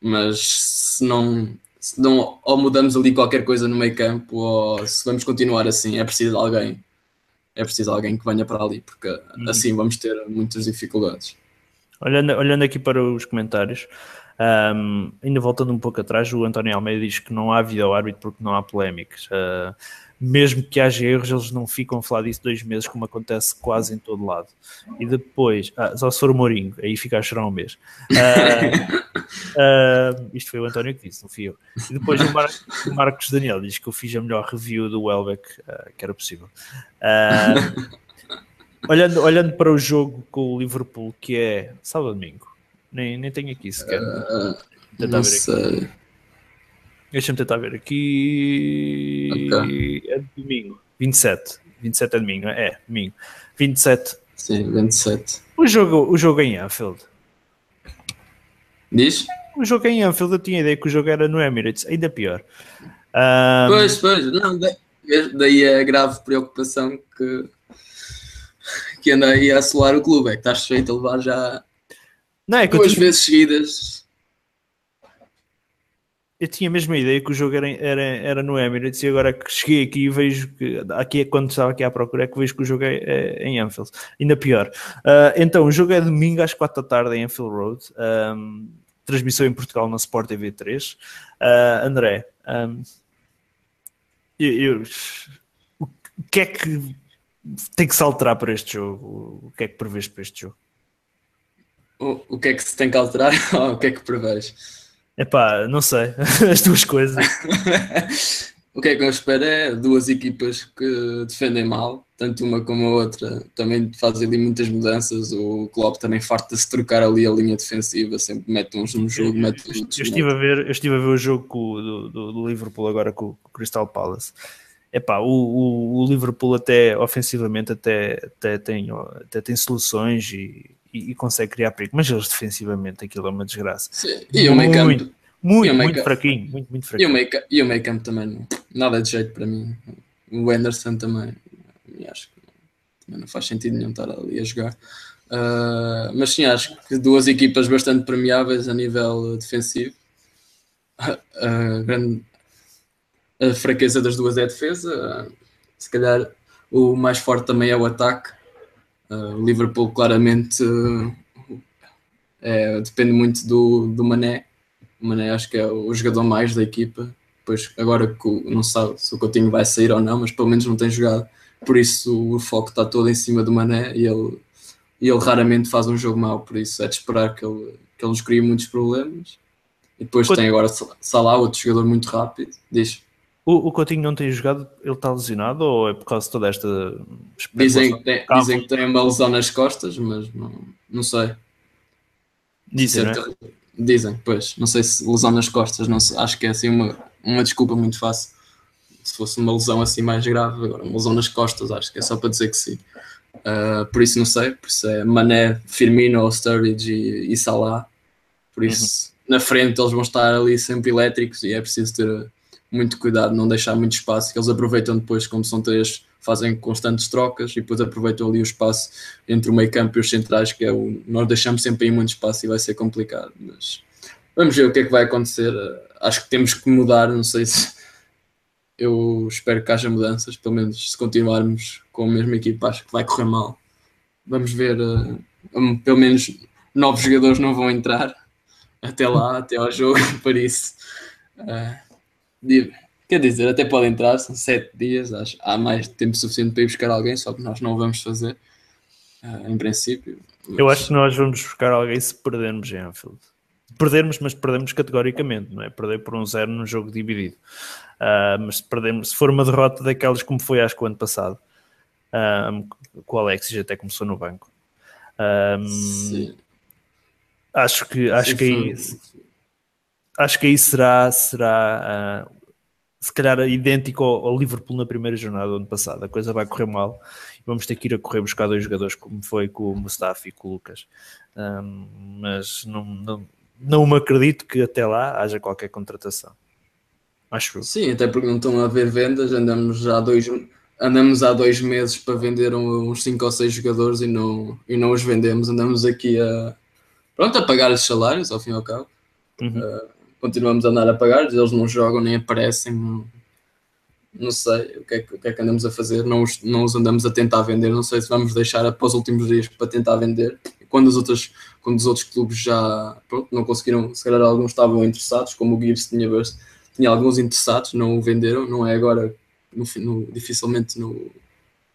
mas se não, se não ou mudamos ali qualquer coisa no meio campo, ou se vamos continuar assim, é preciso alguém, é preciso alguém que venha para ali, porque hum. assim vamos ter muitas dificuldades. Olhando, olhando aqui para os comentários, um, ainda voltando um pouco atrás, o António Almeida diz que não há vídeo árbitro porque não há polémicas. Uh, mesmo que haja erros, eles não ficam a falar disso dois meses, como acontece quase em todo lado. E depois, ah, só se for o Mourinho, aí fica a chorar um mês. Uh, uh, [LAUGHS] isto foi o António que disse, não fui eu. E depois o, Mar o Marcos Daniel diz que eu fiz a melhor review do Welbeck uh, que era possível. olhando, olhando para o jogo com o Liverpool, que é sábado domingo, nem, nem tenho aqui sequer. não sei. Aqui. Deixa-me tentar ver aqui. Okay. É domingo. 27. 27 é domingo, é? Domingo. 27. Sim, 27. O jogo, o jogo em Anfield. Diz? O jogo em Anfield, eu tinha ideia que o jogo era no Emirates, ainda pior. Um... Pois, pois, não, daí a grave preocupação que, que anda aí a assolar o clube, é que estás feito a levar já não, é que duas vezes seguidas eu tinha a mesma ideia que o jogo era, era, era no Emirates e agora que cheguei aqui e vejo que aqui quando estava aqui à procura é que vejo que o jogo é, é em Anfield, ainda pior. Uh, então, o jogo é domingo às 4 da tarde em Anfield Road, um, transmissão em Portugal na Sport TV 3. Uh, André, um, eu, eu, o que é que tem que se alterar para este jogo? O que é que prevês para este jogo? O, o que é que se tem que alterar [LAUGHS] ou o que é que prevês? Epá, não sei, [LAUGHS] as duas coisas. [LAUGHS] o que é que eu espero é duas equipas que defendem mal, tanto uma como a outra, também fazem ali muitas mudanças. O Klopp também farta-se trocar ali a linha defensiva, sempre mete uns no jogo, mete uns eu, estive a ver Eu estive a ver o jogo do, do, do Liverpool agora com, com o Crystal Palace. Epá, o, o, o Liverpool até ofensivamente até, até, tem, até tem soluções e e, e, consegue criar perigo, mas eles defensivamente aquilo é uma desgraça. Sim. E o meio campo muito, muito, muito fraquinho, muito, muito fraquinho. E o meio campo também, nada de jeito para mim. O Anderson também, acho que também não faz sentido nenhum estar ali a jogar. Uh, mas sim, acho que duas equipas bastante premiáveis a nível defensivo. Uh, grande, a fraqueza das duas é a defesa. Uh, se calhar o mais forte também é o ataque. Uh, Liverpool claramente uh, é, depende muito do, do Mané. O Mané acho que é o jogador mais da equipa. Pois agora que não sabe se o Coutinho vai sair ou não, mas pelo menos não tem jogado. Por isso o foco está todo em cima do Mané e ele, e ele raramente faz um jogo mau. Por isso é de esperar que ele, que ele nos crie muitos problemas. E depois tem agora Salah, outro jogador muito rápido. Diz. O, o Coutinho não tem jogado, ele está lesionado ou é por causa de toda esta. Dizem que, tem, dizem que tem uma lesão nas costas, mas não, não sei. Dizem, é? Dizem, pois. Não sei se lesão nas costas, não sei, acho que é assim uma, uma desculpa muito fácil. Se fosse uma lesão assim mais grave, agora uma lesão nas costas, acho que é só para dizer que sim. Uh, por isso não sei, por isso é Mané, Firmino, Sturridge e, e Salah. Por isso, uhum. na frente eles vão estar ali sempre elétricos e é preciso ter muito cuidado, não deixar muito espaço, que eles aproveitam depois, como são três, fazem constantes trocas e depois aproveitam ali o espaço entre o meio campo e os centrais, que é o. Nós deixamos sempre aí muito espaço e vai ser complicado. Mas vamos ver o que é que vai acontecer. Acho que temos que mudar, não sei se. Eu espero que haja mudanças, pelo menos se continuarmos com a mesma equipa, acho que vai correr mal. Vamos ver, uh, pelo menos novos jogadores não vão entrar até lá, até ao jogo, [LAUGHS] por isso. Uh, quer dizer, até pode entrar, são sete dias, acho, há mais tempo suficiente para ir buscar alguém, só que nós não vamos fazer, uh, em princípio. Mas... Eu acho que nós vamos buscar alguém se perdermos em Anfield. Perdermos, mas perdemos categoricamente, não é? Perder por um zero num jogo dividido. Uh, mas se perdermos, se for uma derrota daquelas como foi acho que o ano passado, um, com o Alexis até começou no banco. Um, acho que acho Sim, que aí, acho que aí será será uh, se calhar idêntico ao, ao, Liverpool na primeira jornada do ano passado. A coisa vai correr mal e vamos ter que ir a correr buscar dois jogadores como foi com o Mustafa e com o Lucas. Um, mas não, não, não me acredito que até lá haja qualquer contratação. Acho. Sim, até porque não estão a haver vendas, andamos já dois andamos há dois meses para vender uns 5 ou 6 jogadores e não, e não os vendemos. Andamos aqui a, pronto, a pagar os salários, ao fim e ao cabo. Uhum. Uh, continuamos a andar a pagar, eles não jogam nem aparecem. Não, não sei o que, é, o que, é, que andamos a fazer. Não os, não os andamos a tentar vender. Não sei se vamos deixar após os últimos dias para tentar vender. Quando os outros, quando os outros clubes já pronto, não conseguiram, se calhar alguns estavam interessados, como o Gears tinha, tinha alguns interessados, não o venderam. Não é agora no, no, dificilmente no,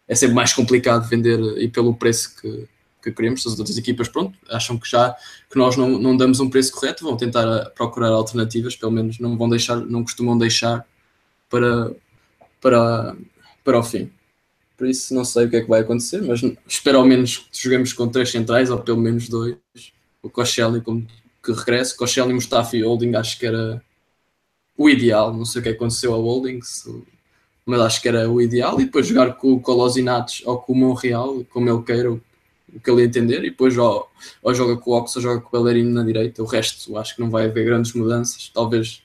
é sempre mais complicado vender e pelo preço que, que queremos. As outras equipas, pronto, acham que já que nós não, não damos um preço correto, vão tentar eh, procurar alternativas, pelo menos não vão deixar, não costumam deixar para, para, para o fim. Por isso não sei o que é que vai acontecer, mas espero ao menos que joguemos com três centrais, ou pelo menos dois. O Koscielny como que regresse, Koscielny, Mustafi e Holding acho que era o ideal. Não sei o que aconteceu ao Holding, se mas acho que era o ideal. E depois jogar com o Colosinatos ou com o Monreal, como ele queira, o que ele entender. E depois ou, ou joga com o Ox ou joga com o Bellerino na direita. O resto acho que não vai haver grandes mudanças. Talvez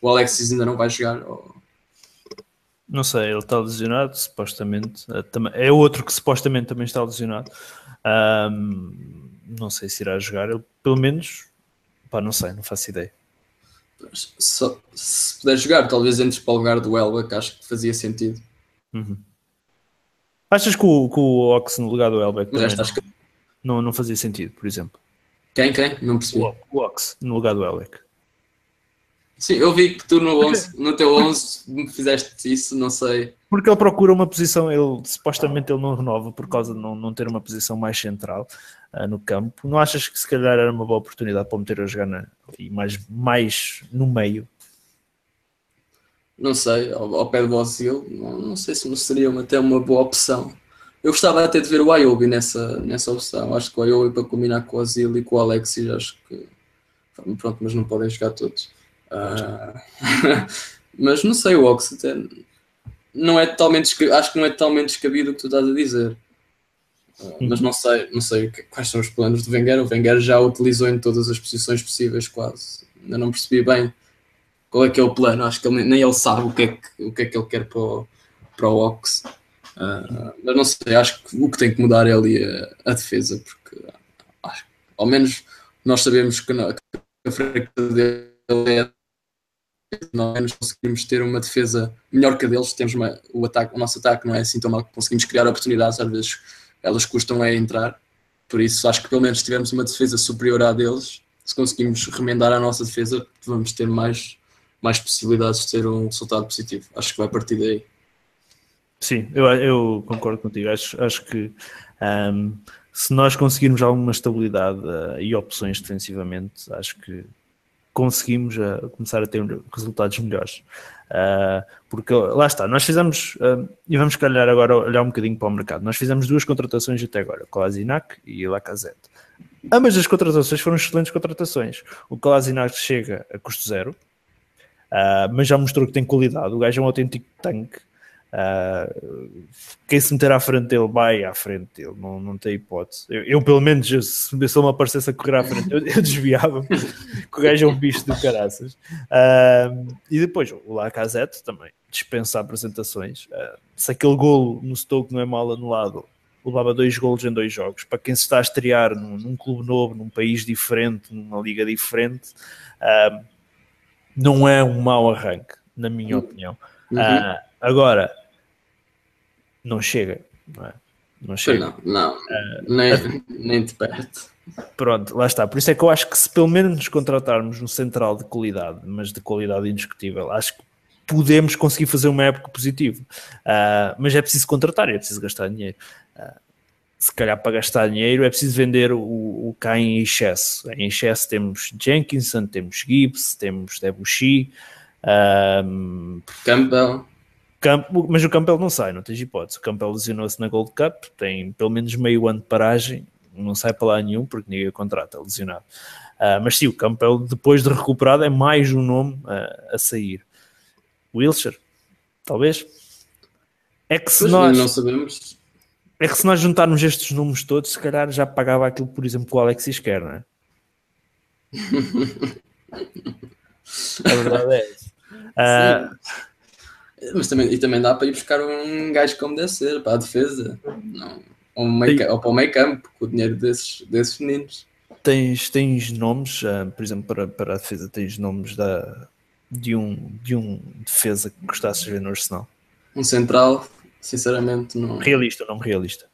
o Alexis ainda não vai jogar. Ou... Não sei, ele está lesionado, supostamente. Eh, é outro que supostamente também está lesionado. Um, não sei se irá jogar. Ele, pelo menos, pá, não sei, não faço ideia. Se, se puder jogar, talvez entres para o lugar do Elba, que acho que fazia sentido. Uhum. Achas que o, que o Ox no lugar do Elbeck não, que... não, não fazia sentido, por exemplo? Quem, quem? Não percebi. O, o Ox no lugar do Elbeck. Sim, eu vi que tu no, 11, no teu 11 me fizeste isso, não sei. Porque ele procura uma posição, ele supostamente ele não renova por causa de não, não ter uma posição mais central uh, no campo. Não achas que se calhar era uma boa oportunidade para meter a jogar na, mais, mais no meio? Não sei, ao, ao pé do Ozil, não, não, sei se seria uma, até uma boa opção. Eu gostava até de ver o Ayobi nessa, nessa opção. Acho que o Ayobi para combinar com o Ozil e com o Alexis, acho que pronto, mas não podem jogar todos. Uh, [LAUGHS] mas não sei, o Ox até não é totalmente acho que não é totalmente descabido o que tu estás a dizer. Uh, mas não sei, não sei quais são os planos do Wenger. O Wenger já o utilizou em todas as posições possíveis, quase. Ainda não percebi bem qual é que é o plano. Acho que ele, nem ele sabe o que é que, o que, é que ele quer para o, para o Ox. Uh, mas não sei, acho que o que tem que mudar é ali a, a defesa, porque acho, ao menos nós sabemos que, não, que a fraqueza dele é nós conseguimos ter uma defesa melhor que a deles, temos uma, o, ataque, o nosso ataque não é assim tão mal, conseguimos criar oportunidades, às vezes elas custam a entrar, por isso acho que pelo menos se tivermos uma defesa superior à deles, se conseguimos remendar a nossa defesa, vamos ter mais, mais possibilidades de ter um resultado positivo. Acho que vai partir daí. Sim, eu, eu concordo contigo. Acho, acho que um, se nós conseguirmos alguma estabilidade uh, e opções defensivamente, acho que conseguimos uh, começar a ter resultados melhores. Uh, porque lá está, nós fizemos, uh, e vamos calhar agora olhar um bocadinho para o mercado, nós fizemos duas contratações até agora, Kolasinac e Lacazette. Ambas as contratações foram excelentes contratações. O Kolasinac chega a custo zero, mas já mostrou que tem qualidade, o gajo é um autêntico tanque, Uh, quem se meter à frente dele vai à frente dele, não, não tem hipótese. Eu, eu pelo menos, se, se me aparecesse a correr à frente, eu, eu [LAUGHS] desviava-me, o gajo é um bicho do caraças. Uh, e depois o Lacazette também dispensa apresentações. Uh, se aquele golo no Stoke não é mal anulado, levava dois golos em dois jogos. Para quem se está a estrear num, num clube novo, num país diferente, numa liga diferente, uh, não é um mau arranque, na minha uhum. opinião. Uhum. Uh, agora, não chega, não é? Não chega. Não, não. Uh, nem, nem de perto. Pronto, lá está. Por isso é que eu acho que se pelo menos nos contratarmos um central de qualidade, mas de qualidade indiscutível, acho que podemos conseguir fazer uma época positiva. Uh, mas é preciso contratar, é preciso gastar dinheiro. Uh, se calhar para gastar dinheiro é preciso vender o, o cá em excesso. Em excesso temos Jenkinson, temos Gibbs, temos Debuchy, um, Campbell. Camp, mas o Campbell não sai, não tens hipótese. O Campbell lesionou-se na Gold Cup, tem pelo menos meio ano de paragem, não sai para lá nenhum porque ninguém o contrata, lesionado. Uh, mas sim, o Campbell, depois de recuperado, é mais um nome uh, a sair. Wilshire, talvez. É que se pois nós. Não sabemos. É que se nós juntarmos estes números todos, se calhar já pagava aquilo, por exemplo, que o Alexis quer, não é? a verdade é isso. Uh, mas também, e também dá para ir buscar um gajo como deve ser, para a defesa. Não, ou, meio, ou para o meio campo, com o dinheiro desses, desses meninos. Tens, tens nomes, uh, por exemplo, para, para a defesa, tens nomes da, de, um, de um defesa que gostasses de ver no Arsenal? Um central, sinceramente, não. Realista ou não realista?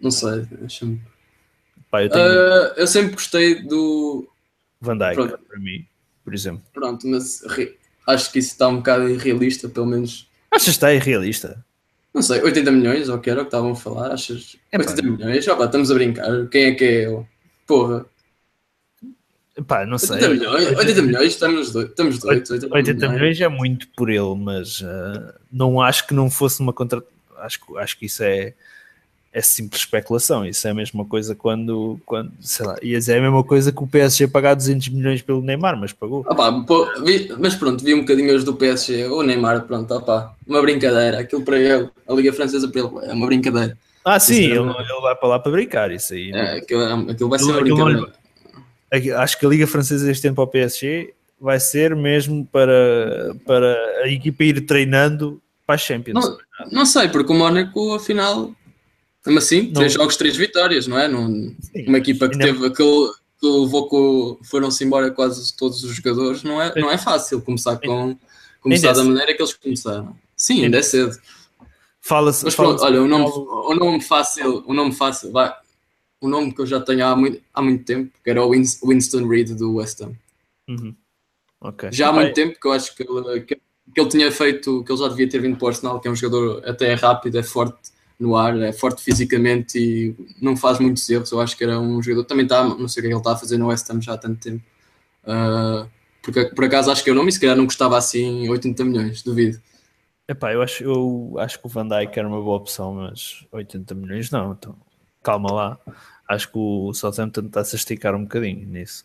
Não sei, deixa-me. eu, tenho... uh, eu sempre gostei do. Van Pronto. para mim, por exemplo. Pronto, mas acho que isso está um bocado irrealista, pelo menos. Achas que está irrealista? Não sei, 80 milhões, ou que era o que estavam a falar? Achas? É 80 pá. milhões? Opa, estamos a brincar. Quem é que é eu? Porra. Pá, não sei. 80 milhões, 80 milhões estamos doidos. Estamos doidos 80, 80 milhões é muito por ele, mas uh, não acho que não fosse uma contra. Acho, acho que isso é, é simples especulação. Isso é a mesma coisa quando, quando sei lá, ia dizer é a mesma coisa que o PSG pagar 200 milhões pelo Neymar, mas pagou. Opa, pô, vi, mas pronto, vi um bocadinho hoje do PSG. O Neymar, pronto, opa, uma brincadeira. Aquilo para ele, a Liga Francesa para ele, é uma brincadeira. Ah, sim, ele, ele vai para lá para brincar. Isso aí. É, aquilo, aquilo vai ser uma brincadeira acho que a Liga Francesa este ano para o PSG vai ser mesmo para, para a equipa ir treinando para a Champions. Não, não sei, porque o Mónaco, afinal, mesmo assim, não. três jogos, três vitórias, não é? Num, uma equipa que teve aquele que levou com, foram-se embora quase todos os jogadores, não é, não é fácil começar com começar da maneira que eles começaram. Sim, ainda é cedo. Fala-se. Mas pronto, olha, o nome, o nome fácil, o nome fácil, vai, um nome que eu já tenho há muito, há muito tempo, que era o Winston Reed do West Ham. Uhum. Okay. Já há muito tempo que eu acho que ele, que, que, ele tinha feito, que ele já devia ter vindo para o Arsenal, que é um jogador até rápido, é forte no ar, é forte fisicamente e não faz muitos erros. Eu acho que era um jogador, também está, não sei o que é ele está a fazer no West Ham já há tanto tempo. Uh, porque por acaso acho que é o nome, se calhar não custava assim 80 milhões, duvido. Epá, eu acho, eu acho que o Van Dijk era uma boa opção, mas 80 milhões não, então calma lá. Acho que o Southampton está-se a esticar um bocadinho nisso.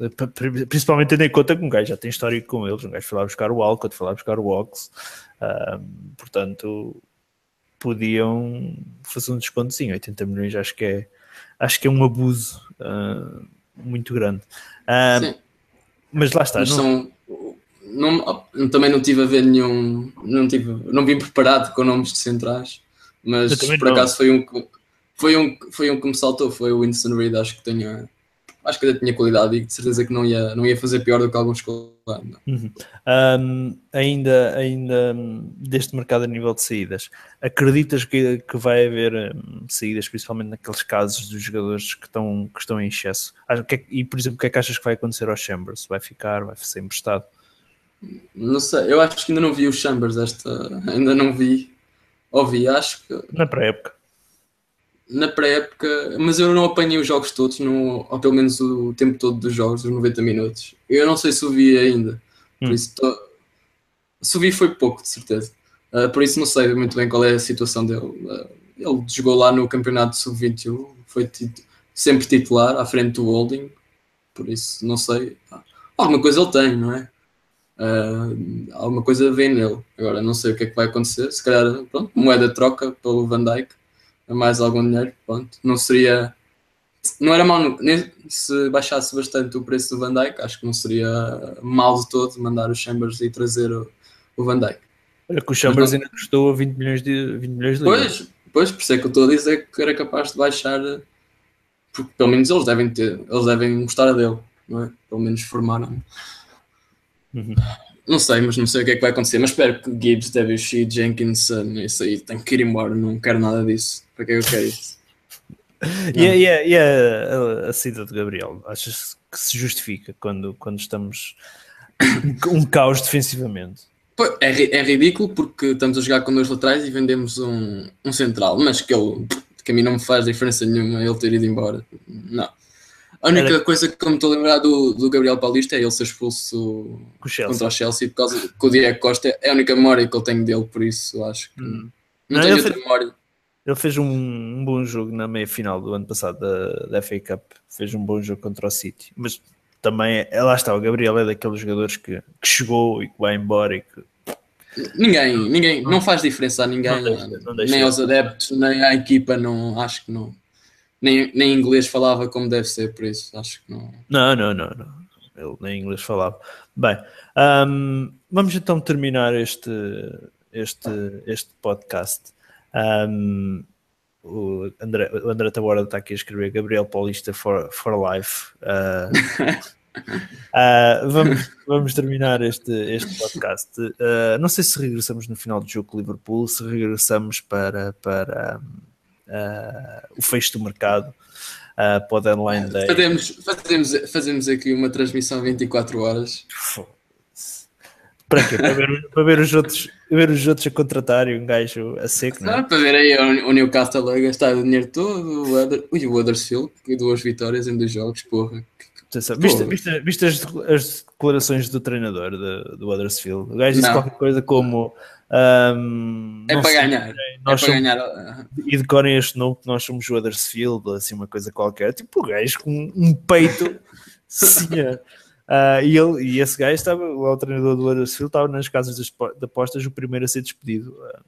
Principalmente tendo em conta que um gajo já tem histórico com eles. Um gajo foi lá buscar o Alcott, foi lá buscar o Ox. Uh, portanto, podiam fazer um descontozinho. 80 milhões acho que é, acho que é um abuso uh, muito grande. Uh, mas lá está. Mas não... São, não, também não tive a ver nenhum. Não, tive, não vim preparado com nomes de centrais. Mas por não. acaso foi um foi um, foi um que me saltou, foi o Winston Reed, acho que tinha acho que ainda tinha qualidade e de certeza que não ia, não ia fazer pior do que alguns que uhum. um, ainda, ainda deste mercado a nível de saídas, acreditas que, que vai haver um, saídas, principalmente naqueles casos dos jogadores que estão, que estão em excesso? É e, por exemplo, o que é que achas que vai acontecer ao Chambers? Vai ficar, vai ser emprestado? Não sei, eu acho que ainda não vi o Chambers esta, ainda não vi, ouvi, acho que... Na pré-época na pré-época, mas eu não apanhei os jogos todos, no, ou pelo menos o tempo todo dos jogos, os 90 minutos. Eu não sei se o vi ainda, por hum. isso tô, se o vi foi pouco, de certeza. Uh, por isso não sei muito bem qual é a situação dele. Uh, ele jogou lá no campeonato sub-21, foi tit sempre titular à frente do Holding, por isso não sei. alguma coisa ele tem, não é? Uh, alguma coisa vem nele. Agora não sei o que é que vai acontecer. Se calhar, pronto, moeda troca pelo Van Dyke mais algum dinheiro, pronto. Não seria, não era mal se baixasse bastante o preço do Van Dijk, acho que não seria mal de todo mandar o Chambers e trazer o, o Van Dijk. Olha que o Chambers ainda custou 20 milhões de, 20 milhões de euros. Pois, pois, por isso é que eu estou a dizer que era capaz de baixar, porque pelo menos eles devem ter, eles devem gostar dele, não é? Pelo menos formaram. Uhum. Não sei, mas não sei o que é que vai acontecer. Mas espero que Gibbs, Debussy, Jenkinson, isso aí, tem que ir embora. Não quero nada disso. Para que é eu quero isso? e, a, e, a, e a, a saída de Gabriel, achas que se justifica quando, quando estamos [COUGHS] um caos defensivamente? É, é ridículo porque estamos a jogar com dois laterais e vendemos um, um central, mas que ele que a mim não me faz diferença nenhuma ele ter ido embora. Não. A única Era... coisa que eu me estou a lembrar do, do Gabriel Paulista é ele ser expulso o contra o Chelsea por causa que o Diego Costa é a única memória que eu tenho dele, por isso acho que hum. não, não, tenho outra fez, memória. Ele fez um, um, bom jogo na meia final do ano passado da, da FA Cup, fez um bom jogo contra o City, mas também é, lá está, o Gabriel é daqueles jogadores que, que chegou e que vai embora e que Ninguém, ninguém, não faz diferença a ninguém, não deixa, não deixa. nem aos adeptos, nem à equipa, não, acho que não nem, nem inglês falava como deve ser, por isso acho que não. Não, não, não, não. Ele nem inglês falava. Bem, um, vamos então terminar este, este, este podcast. Um, o André, o André está aqui a escrever Gabriel Paulista for, for life. Uh, [LAUGHS] uh, vamos, vamos terminar este, este podcast. Uh, não sei se regressamos no final do jogo com Liverpool, se regressamos para, para um, o fecho do mercado uh, para o deadline day. Fazemos, fazemos, fazemos aqui uma transmissão 24 horas. Para quê? Para ver, para ver, os outros, ver os outros a contratarem um gajo a seco, não é? para ver aí o, Newcastle a gastar o dinheiro todo, o, ui, o Huddersfield, duas vitórias em dois jogos, porra. Viste, viste, viste as, as, declarações do treinador do, do Huddersfield? O gajo disse não. qualquer coisa como um, é para sei, ganhar. Nós é para somos, ganhar. E decorem este nome que nós somos o Huddersfield, assim, uma coisa qualquer. Tipo, o gajo com um peito. [LAUGHS] Sim, Uh, e, ele, e esse gajo estava, o treinador do Huddersfield, estava nas casas de apostas o primeiro a ser despedido uh,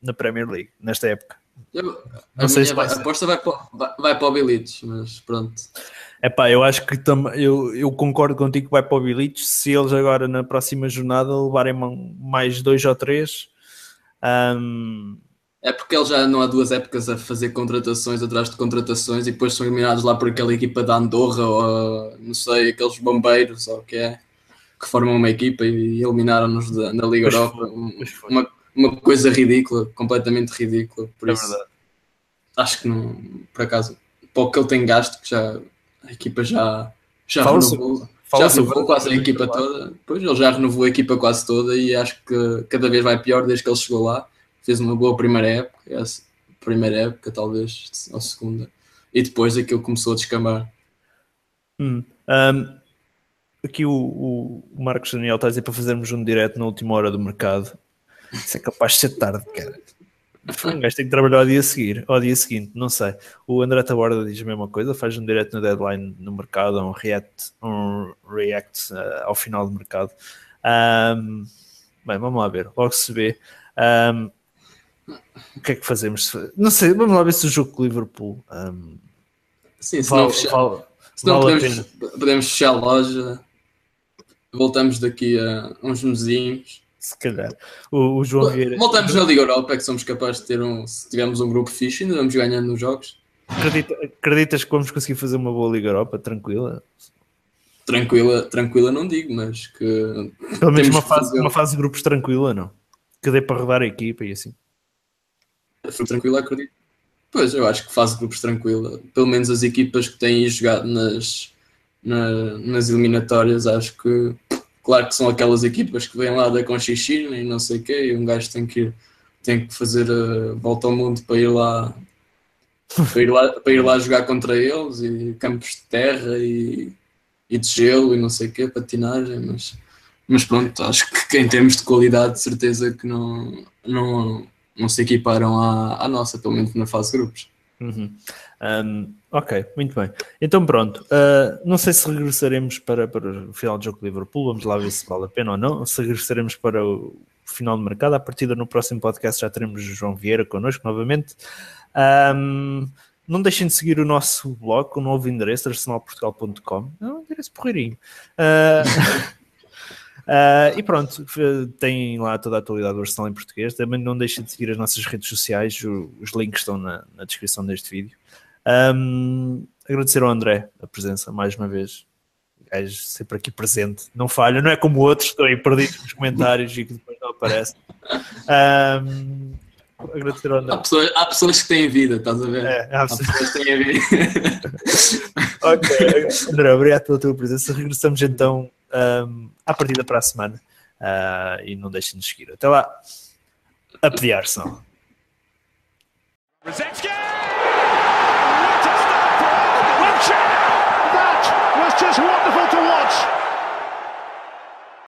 na Premier League, nesta época. Eu, não sei se vai, a aposta vai para, vai, vai para o Bilites, mas pronto. É pá, eu acho que tam, eu, eu concordo contigo que vai para o Bilites se eles agora na próxima jornada levarem mais dois ou três. Um... É porque eles já não há duas épocas a fazer contratações atrás de contratações e depois são eliminados lá por aquela equipa da Andorra ou não sei, aqueles bombeiros ou o que é que formam uma equipa e eliminaram-nos na Liga Europa. Uma, uma coisa ridícula, completamente ridícula. Por é isso, verdade. acho que não, por acaso, para o que ele tem gasto, que já a equipa já, já renovou, já renovou quase a equipa toda. Pois ele já renovou a equipa quase toda e acho que cada vez vai pior desde que ele chegou lá. Fez uma boa primeira época, essa primeira época, talvez, ou segunda, e depois aquilo começou a descambar. Hum. Um, aqui o, o, Marcos Daniel está a dizer para fazermos um direto na última hora do mercado. Isso é capaz de ser tarde, cara. Um gajo tem que trabalhar ao dia, seguir, ao dia seguinte, não sei. O André Taborda diz a mesma coisa, faz um direto no deadline no mercado, um react, um react uh, ao final do mercado. Um, bem, vamos lá ver, logo se vê. Um, o que é que fazemos? Não sei, vamos lá ver se o jogo com o Liverpool. Um, Sim, se vale, não, fechar, vale, se não vale podemos, podemos fechar a loja, voltamos daqui a uns mesinhos se calhar. O, o João Vieira. Voltamos na Liga Europa, é que somos capazes de ter um. Se tivermos um grupo fixe, ainda vamos ganhando nos jogos. Acredita, acreditas que vamos conseguir fazer uma boa Liga Europa tranquila? Tranquila, tranquila não digo, mas que. Pelo menos uma fase, fazer... uma fase de grupos tranquila, não? Que dê para rodar a equipa e assim. Tranquila, acredito. Pois, eu acho que fase de grupos tranquila. Pelo menos as equipas que têm jogado nas, na, nas eliminatórias, acho que Claro que são aquelas equipas que vêm lá da Conchichina e não sei o quê, e um gajo tem que, tem que fazer a volta ao mundo para ir lá para ir lá, para ir lá jogar contra eles e campos de terra e, e de gelo e não sei o quê, patinagem, mas, mas pronto, acho que em termos de qualidade, de certeza que não, não, não se equiparam à, à nossa, pelo menos na fase de grupos. Uhum. Um, ok, muito bem. Então pronto, uh, não sei se regressaremos para, para o final do jogo de Liverpool, vamos lá ver se vale a pena ou não, se regressaremos para o final do mercado, a partir no próximo podcast já teremos o João Vieira connosco novamente. Um, não deixem de seguir o nosso blog, o novo endereço, arsenalportugal.com. É um endereço porreirinho. Uh, uh, [LAUGHS] e pronto, tem lá toda a atualidade do Arsenal em português. Também não deixem de seguir as nossas redes sociais, os links estão na, na descrição deste vídeo. Um, agradecer ao André a presença mais uma vez. Gajo sempre aqui presente, não falha, não é como outros, estou aí perdido nos comentários e que depois não aparece. Um, agradecer ao André. Há pessoas, há pessoas que têm vida, estás a ver? É, há Há pessoas que têm vida. [LAUGHS] ok, André, obrigado pela tua presença. Regressamos então um, à partida para a semana uh, e não deixem de seguir. Até lá, a pedir Arsenal. Wonderful to watch.